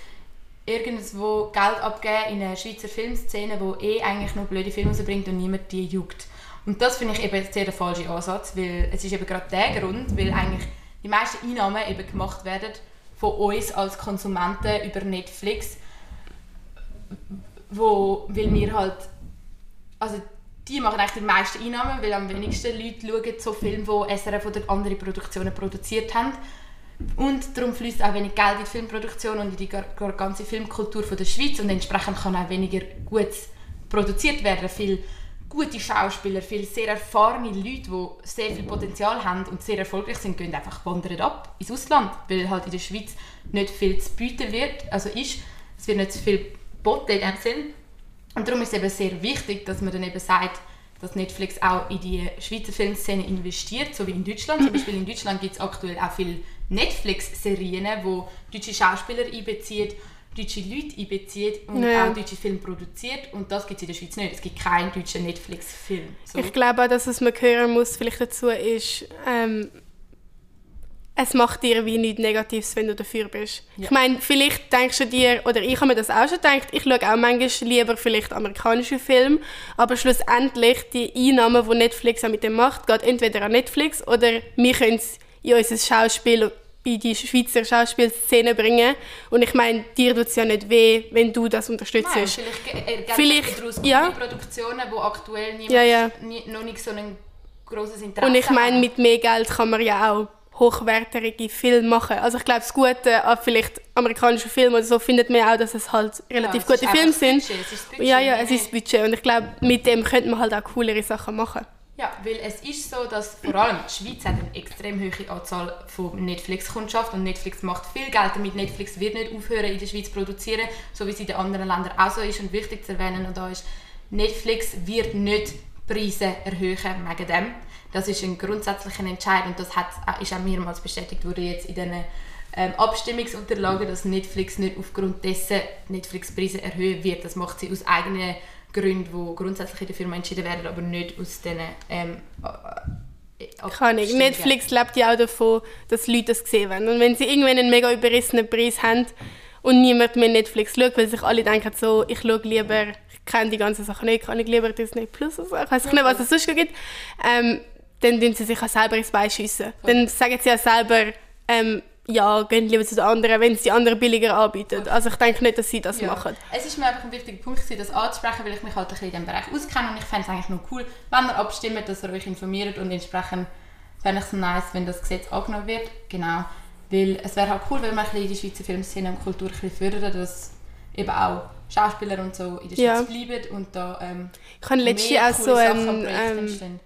irgendwo Geld abgeben in eine Schweizer Filmszene, wo eh eigentlich nur blöde Filme rausbringt und niemand die juckt. Und das finde ich eben sehr der falsche Ansatz, weil es ist eben gerade der Grund, weil eigentlich die meisten Einnahmen eben gemacht werden von uns als Konsumenten über Netflix, wo, weil wir halt also die machen eigentlich die meisten Einnahmen, weil am wenigsten Leute schauen so Filme, die SRF oder andere Produktionen produziert haben. Und darum fließt auch wenig Geld in die Filmproduktion und in die ganze Filmkultur von der Schweiz und entsprechend kann auch weniger gut produziert werden. Viele gute Schauspieler, viele sehr erfahrene Leute, die sehr viel Potenzial haben und sehr erfolgreich sind, gehen einfach wandern ab ins Ausland, weil halt in der Schweiz nicht viel zu bieten wird, also ist, es wird nicht so viel geboten in dem Sinn. Und darum ist es eben sehr wichtig, dass man dann eben sagt, dass Netflix auch in die Schweizer Filmszene investiert, so wie in Deutschland. Zum Beispiel in Deutschland gibt es aktuell auch viele Netflix-Serien, wo deutsche Schauspieler einbeziehen, deutsche Leute einbezieht und Ja. auch deutsche Filme produziert. Und das gibt es in der Schweiz nicht. Es gibt keinen deutschen Netflix-Film. So. Ich glaube auch, dass was man hören muss, vielleicht dazu ist, ähm, es macht dir wie nichts Negatives, wenn du dafür bist. Ja. Ich meine, vielleicht denkst du dir, oder ich habe mir das auch schon gedacht, ich schaue auch manchmal lieber vielleicht amerikanische Filme, aber schlussendlich die Einnahmen, die Netflix auch mit dem macht, geht entweder an Netflix oder wir können es in unser Schauspiel in die Schweizer Schauspielszene bringen. Und ich meine, dir tut es ja nicht weh, wenn du das unterstützt. Nein, vielleicht ergeben Vielleicht, daraus gute ja. Produktionen, die aktuell niemand, Ja, ja. Noch nicht so ein grosses Interesse Und ich meine, mit mehr Geld kann man ja auch hochwertige Filme machen. Also ich glaube, das Gute an vielleicht amerikanischen Filmen oder so findet man auch, dass es halt relativ Ja, es ist gute Filme sind. Budget, es ist Budget, ja, ja, mehr es ist Budget. Und ich glaube, mit dem könnte man halt auch coolere Sachen machen. Ja, weil es ist so, dass vor allem die Schweiz hat eine extrem hohe Anzahl von Netflix-Kundschaft und Netflix macht viel Geld damit. Netflix wird nicht aufhören, in der Schweiz zu produzieren, so wie es in den anderen Ländern auch so ist. Und wichtig zu erwähnen und da ist, Netflix wird nicht Preise erhöhen wegen dem. Das ist ein grundsätzlicher Entscheid und das hat, ist auch mehrmals bestätigt worden jetzt in diesen ähm, Abstimmungsunterlagen, dass Netflix nicht aufgrund dessen Netflix-Preise erhöhen wird. Das macht sie aus eigenen Gründen, die grundsätzlich in der Firma entschieden werden, aber nicht aus diesen ähm, äh, äh, Kann ich. Netflix lebt ja auch davon, dass Leute das sehen wollen. Und wenn sie irgendwann einen mega überrissenen Preis haben und niemand mehr Netflix schaut, weil sich alle denken so, ich schaue lieber, ich kenne die ganzen Sachen nicht, kann ich lieber Disney Plus oder so, ich weiß nicht, was es sonst gibt, ähm, dann tun sie sich auch selber ins Bein schiessen. Dann sagen sie ja selber, ähm, ja, gehen lieber zu den anderen, wenn es die anderen billiger anbieten. Also ich denke nicht, dass sie das Ja. machen. Es ist mir einfach ein wichtiger Punkt, das anzusprechen, weil ich mich halt ein bisschen in diesem Bereich auskenne und ich fände es eigentlich noch cool, wenn ihr abstimmt, dass ihr euch informiert und entsprechend fände ich es nice, wenn das Gesetz angenommen wird. Genau. Weil es wäre halt cool, wenn wir ein bisschen die Schweizer Filmszene und Kultur ein bisschen fördern, dass eben auch Schauspieler und so in der Schweiz Ja. bleiben und da ähm, Ich habe letztens auch so Sachen einen, und Projekte ähm, entstehen.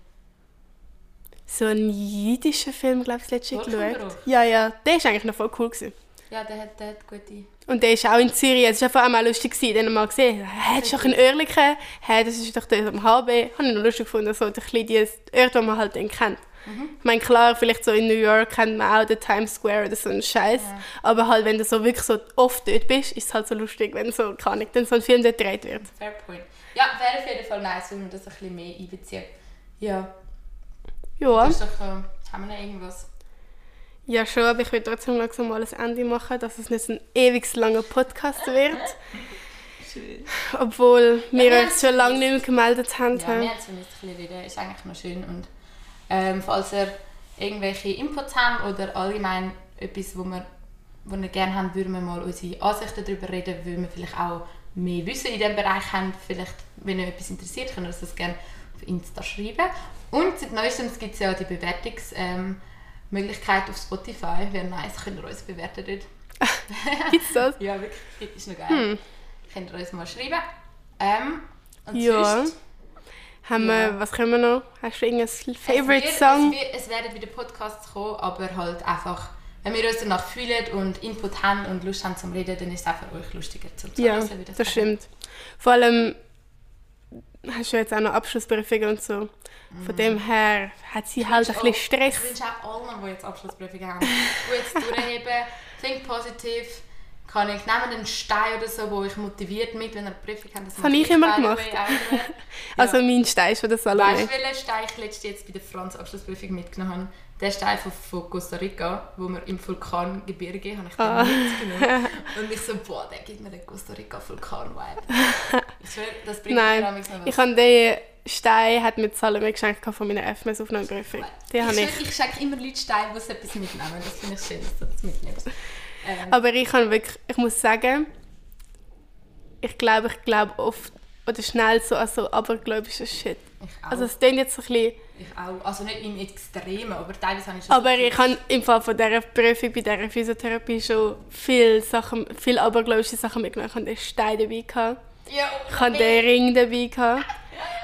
So einen jüdischen Film, glaube ich, letztens geschaut. Ja, ja, der ist eigentlich noch voll cool gewesen. Ja, der hat, der hat gute... Und der ist auch in Zürich. Es war einfach auch mal lustig, gewesen, den mal gesehen. Hä, das ist doch ein Oerlikon. Hä, das ist doch dort am HB. Habe ich noch lustig gefunden, so ein bisschen die Orte, die man halt dann kennt. Mhm. Ich meine, klar, vielleicht so in New York kennt man auch den Times Square oder so einen Scheiß. Aber halt, wenn du so wirklich so oft dort bist, ist es halt so lustig, wenn so, kann ich, dann so ein Film dort gedreht wird. Fair point. Ja, wäre auf jeden Fall nice, wenn wir das ein bisschen mehr einbeziehen. Ja, Ja, das ist doch... Äh, haben wir noch irgendwas? ja schon, aber ich will trotzdem langsam mal ein Ende machen, dass es nicht ein ewig langer Podcast wird. Obwohl wir wir uns schon lange nicht mehr gemeldet haben. Ja, wir haben es ein bisschen wieder. Ist eigentlich noch schön. Und ähm, falls ihr irgendwelche Inputs habt oder allgemein etwas, wo wir, wo wir gerne haben, würden wir mal unsere Ansichten darüber reden, weil wir vielleicht auch mehr Wissen in diesem Bereich haben. Vielleicht, wenn euch etwas interessiert, könnt ihr das gerne auf Insta schreiben. Und seit neuestem gibt es ja die Bewertungsmöglichkeit ähm, auf Spotify. Wäre nice, könnt ihr uns bewerten dort. Gibt's das? Ja, wirklich, ist noch geil. Könnt ihr uns mal schreiben. Ähm, und Ja. sonst- Haben Ja. wir, was können wir noch? Hast du irgendein Favorite es wird, Song? Es, wird, es werden wieder Podcasts kommen, aber halt einfach, wenn wir uns danach fühlen und Input haben und Lust haben zum Reden, dann ist es auch für euch lustiger zum Ja, Zuhören, wie das sagen. stimmt. Vor allem hast du jetzt auch noch Abschlussprüfungen und so. Von dem her hat sie halt ein Ich bisschen Stress. Ich wünsche auch allen, die jetzt Abschlussprüfungen haben, gut durchheben, think positive, kann ich nehmen einen Stein oder so, der euch motiviert mit, wenn ihr eine Prüfung habt. Das habe mache ich immer gemacht. Also Ja. mein Stein ist von der Salome. Weißt du, welchen Stein ich letztes jetzt bei der Franz Abschlussprüfung mitgenommen habe? Der Stein von, von Costa Rica, wo wir im Vulkangebirge, habe ich den Ah. mitgenommen. Und ich so, boah, der gibt mir den Costa Rica Vulkan-Vibe. Ich schwöre, das bringt mir Nein, manchmal noch was. ich habe den Stein hat mir die Salome geschenkt von meiner FMS-Aufnahmeprüfung. Den habe ich, ich. ich schenke immer Leute Steine, die sie etwas mitnehmen. Das finde ich schön, dass du das mitnimmst. Ähm, Aber ich kann wirklich, ich muss sagen, ich glaube, ich glaube oft oder schnell so an so abergläubischen Shit. Ich auch. Also es klingt jetzt so ein bisschen... ich auch. Also nicht im Extremen, aber teilweise habe ich schon... Aber ich habe im Fall von dieser Prüfung bei dieser Physiotherapie schon viele Sachen, viele abergläubische Sachen mitgenommen. Ich hatte den Stein dabei. Gehabt. Ja, Ich hatte den Ring dabei. Gehabt.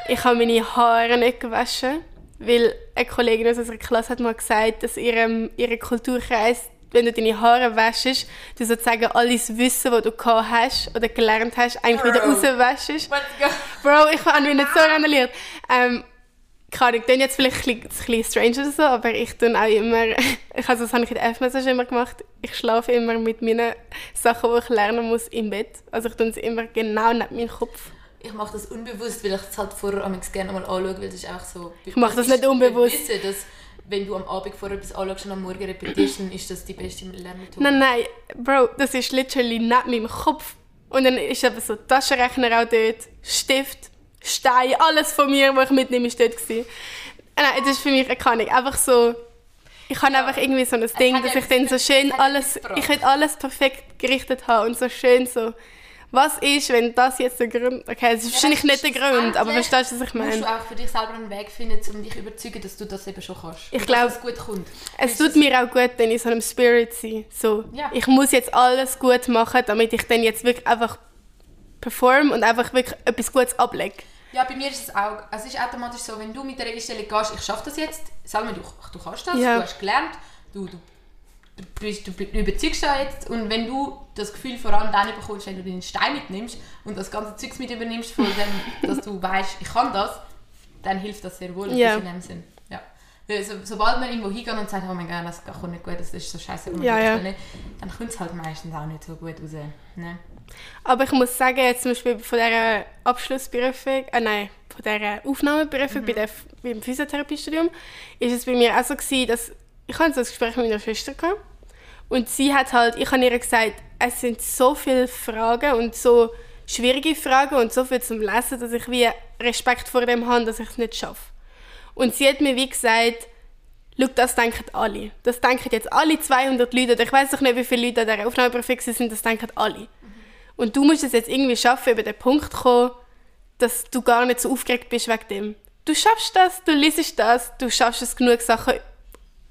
Ich habe meine Haare nicht gewaschen, weil eine Kollegin aus unserer Klasse hat mal gesagt, dass ihrem, ihre Kulturkreis, wenn du deine Haare wäschst, du sozusagen alles Wissen, das du gehabt hast oder gelernt hast, eigentlich wieder Bro. rauswäschst. Let's go. Bro, ich habe mich nicht so randaliert. Ähm, keine Ahnung, klingt jetzt vielleicht ein bisschen, ein bisschen strange oder so, aber ich tue auch immer, ich, also das habe ich in der F-Message immer gemacht, ich schlafe immer mit meinen Sachen, die ich lernen muss, im Bett. Also ich tue sie immer genau neben meinem Kopf. Ich mache das unbewusst, weil ich es halt vorher am gerne mal anschaue, weil das ist einfach so... Ich mache das nicht unbewusst. Wissen, wenn du am Abend vorher etwas anschaust und am Morgen repetierst, dann ist das die beste Lernmethode. Nein, nein, Bro, das ist literally neben meinem Kopf. Und dann ist eben so Taschenrechner auch dort, Stift, Stein, alles von mir, was ich mitnehme, ist dort. Gewesen. Äh, Nein, das ist für mich keine einfach so... Ich habe Ja. einfach irgendwie so ein Ding, dass ich dann so schön alles... Ich will alles perfekt gerichtet haben und so schön so... Was ist, wenn das jetzt der Grund... Okay, es ist wahrscheinlich nicht der Grund, aber verstehst du, was ich musst meine? du auch für dich selber einen Weg finden, um dich zu überzeugen, dass du das eben schon kannst. Ich Und glaub- dass es gut kommt. Es tut mir auch gut, dann in so einem Spirit zu sein. So, Ja. Ich muss jetzt alles gut machen, damit ich dann jetzt wirklich einfach perform und einfach wirklich etwas Gutes ablege. Ja, bei mir ist es auch. Es ist automatisch so, wenn du mit der Einstellung gehst, ich schaffe das jetzt, sag mir, du, du kannst das, Ja. du hast gelernt, du, du, bist, du, du überzeugst da jetzt und wenn du das Gefühl vor allem dann bekommst, wenn du den Stein mitnimmst und das ganze Zeugs mit übernimmst, von dem, dass du weißt, ich kann das, dann hilft das sehr wohl Ja. in dem Sinn. Ja. Weil So, sobald man irgendwo hingeht und sagt, oh mein Gott, das kommt nicht gut, das ist so scheiße, Ja, ja. dann kommt es halt meistens auch nicht so gut raus. Ne? Aber ich muss sagen, jetzt zum Beispiel von dieser Abschlussprüfung, äh nein, von dieser Aufnahmeprüfung bei der, beim Physiotherapiestudium, ist es bei mir auch so gewesen, dass ich hatte so ein Gespräch mit meiner Schwester gehabt, und sie hat halt, ich habe ihr gesagt, es sind so viele Fragen und so schwierige Fragen und so viel zum Lesen, dass ich wie Respekt vor dem habe, dass ich es nicht schaffe. Und sie hat mir wie gesagt, Schau, das denken alle. Das denken jetzt alle 200 Leute. Ich weiß doch nicht, wie viele Leute an dieser Aufnahmeprüfung sind. Das denken alle. Und du musst es jetzt irgendwie schaffen, über den Punkt zu kommen, dass du gar nicht so aufgeregt bist wegen dem. Du schaffst das, du liest das, du schaffst es genug Sachen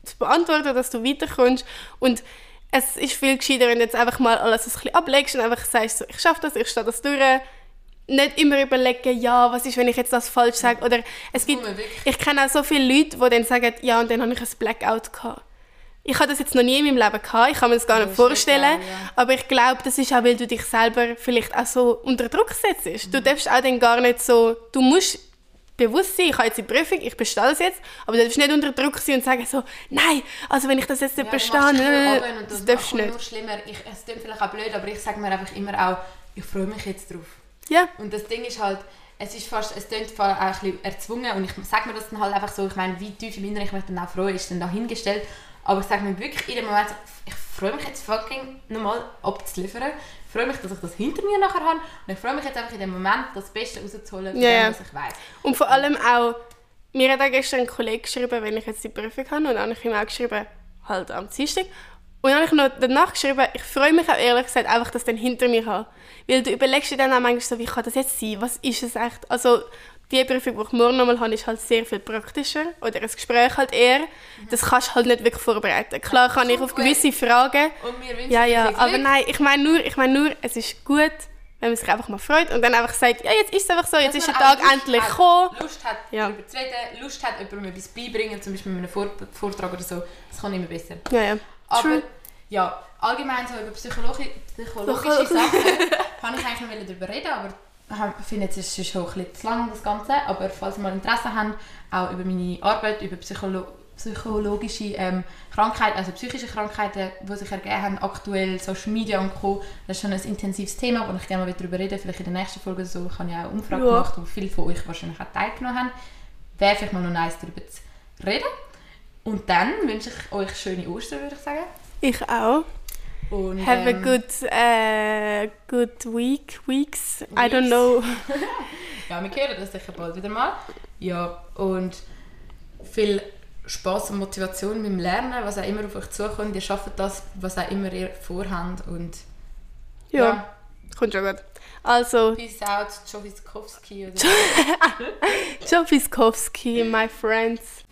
zu beantworten, dass du weiterkommst. Und es ist viel gescheiter, wenn du jetzt einfach mal alles ein bisschen ablegst und einfach sagst, so, ich schaffe das, ich stehe das durch. Nicht immer überlegen, ja, was ist, wenn ich jetzt das falsch sage. Oder es gibt, ich kenne auch so viele Leute, die dann sagen, ja, und dann habe ich ein Blackout gehabt. Ich habe das jetzt noch nie in meinem Leben gehabt, ich kann mir das gar nicht ist vorstellen. egal, ja. Aber ich glaube, das ist auch, weil du dich selber vielleicht auch so unter Druck setzt. Du darfst auch dann gar nicht so, du musst bewusst sein, ich habe jetzt die Prüfung, ich bestehe das jetzt, aber du darfst nicht unter Druck sein und sagen so, nein, also wenn ich das jetzt nicht Ja, bestehe, äh, das das darfst du nicht. nur schlimmer. Ich, es klingt vielleicht auch blöd, aber ich sage mir einfach immer auch, ich freue mich jetzt drauf. Ja, Und das Ding ist halt, es ist fast, es klingt fast auch ein bisschen erzwungen und ich sage mir das dann halt einfach so, ich meine, wie tief im Inneren ich mich dann auch freue, ist dann dahingestellt. Aber ich sage mir wirklich in dem Moment, ich freue mich jetzt fucking nochmal abzuliefern. Ich freue mich, dass ich das hinter mir nachher habe und ich freue mich jetzt einfach in dem Moment, das Beste rauszuholen von Ja, dem, was ich weiß. Und vor allem auch, mir hat auch gestern ein Kollege geschrieben, wenn ich jetzt die Prüfung habe, und dann habe ich ihm auch geschrieben, halt am Dienstag. Und dann habe ich noch danach geschrieben, ich freue mich auch ehrlich gesagt einfach, das dann hinter mir habe. Weil du überlegst dir dann auch manchmal so, wie kann das jetzt sein? Was ist es echt? Also, die Prüfung, die ich morgen nochmal habe, ist halt sehr viel praktischer. Oder ein Gespräch halt eher. Das kannst du halt nicht wirklich vorbereiten. Klar kann ich auf gewisse Fragen... Und wir wünschen Ja, ja, aber nein, ich meine nur, ich meine nur, es ist gut, wenn man sich einfach mal freut und dann einfach sagt, ja, jetzt ist es einfach so, jetzt Dass ist der Tag Lust endlich hat, gekommen. Lust hat, Ja. darüber zu reden, Lust hat, jemandem etwas beibringen, zum Beispiel mit einem Vor Vortrag oder so. Das kann immer besser. Ja, ja. Aber True. ja, allgemein so über psychologi psychologische. Sachen kann ich eigentlich noch darüber reden, aber finde jetzt ist es schon ein bisschen zu lang das Ganze. Aber falls ihr mal Interesse habt, auch über meine Arbeit, über Psycholo psychologische ähm, Krankheiten, also psychische Krankheiten, die sich ergeben haben, aktuell Social Media und Co. Das ist schon ein intensives Thema, wo ich gerne mal darüber reden Vielleicht in der nächsten Folge so. Ich habe ja auch eine Umfrage Ja. gemacht, wo viele von euch wahrscheinlich auch teilgenommen haben. Wäre vielleicht mal noch nice darüber zu reden. Und dann wünsche ich euch schöne Ostern, würde ich sagen. Ich auch. Und, Have a ähm, good, äh, good week, weeks, I don't Weeks. know. Ja, wir hören das sicher bald wieder mal. Ja, und viel Spaß und Motivation beim Lernen, was auch immer auf euch zukommt. Ihr schafft das, was auch immer ihr vorhabt. Und Ja. kommt schon gut. Also, Peace out, Joe Wiskowski, my friends.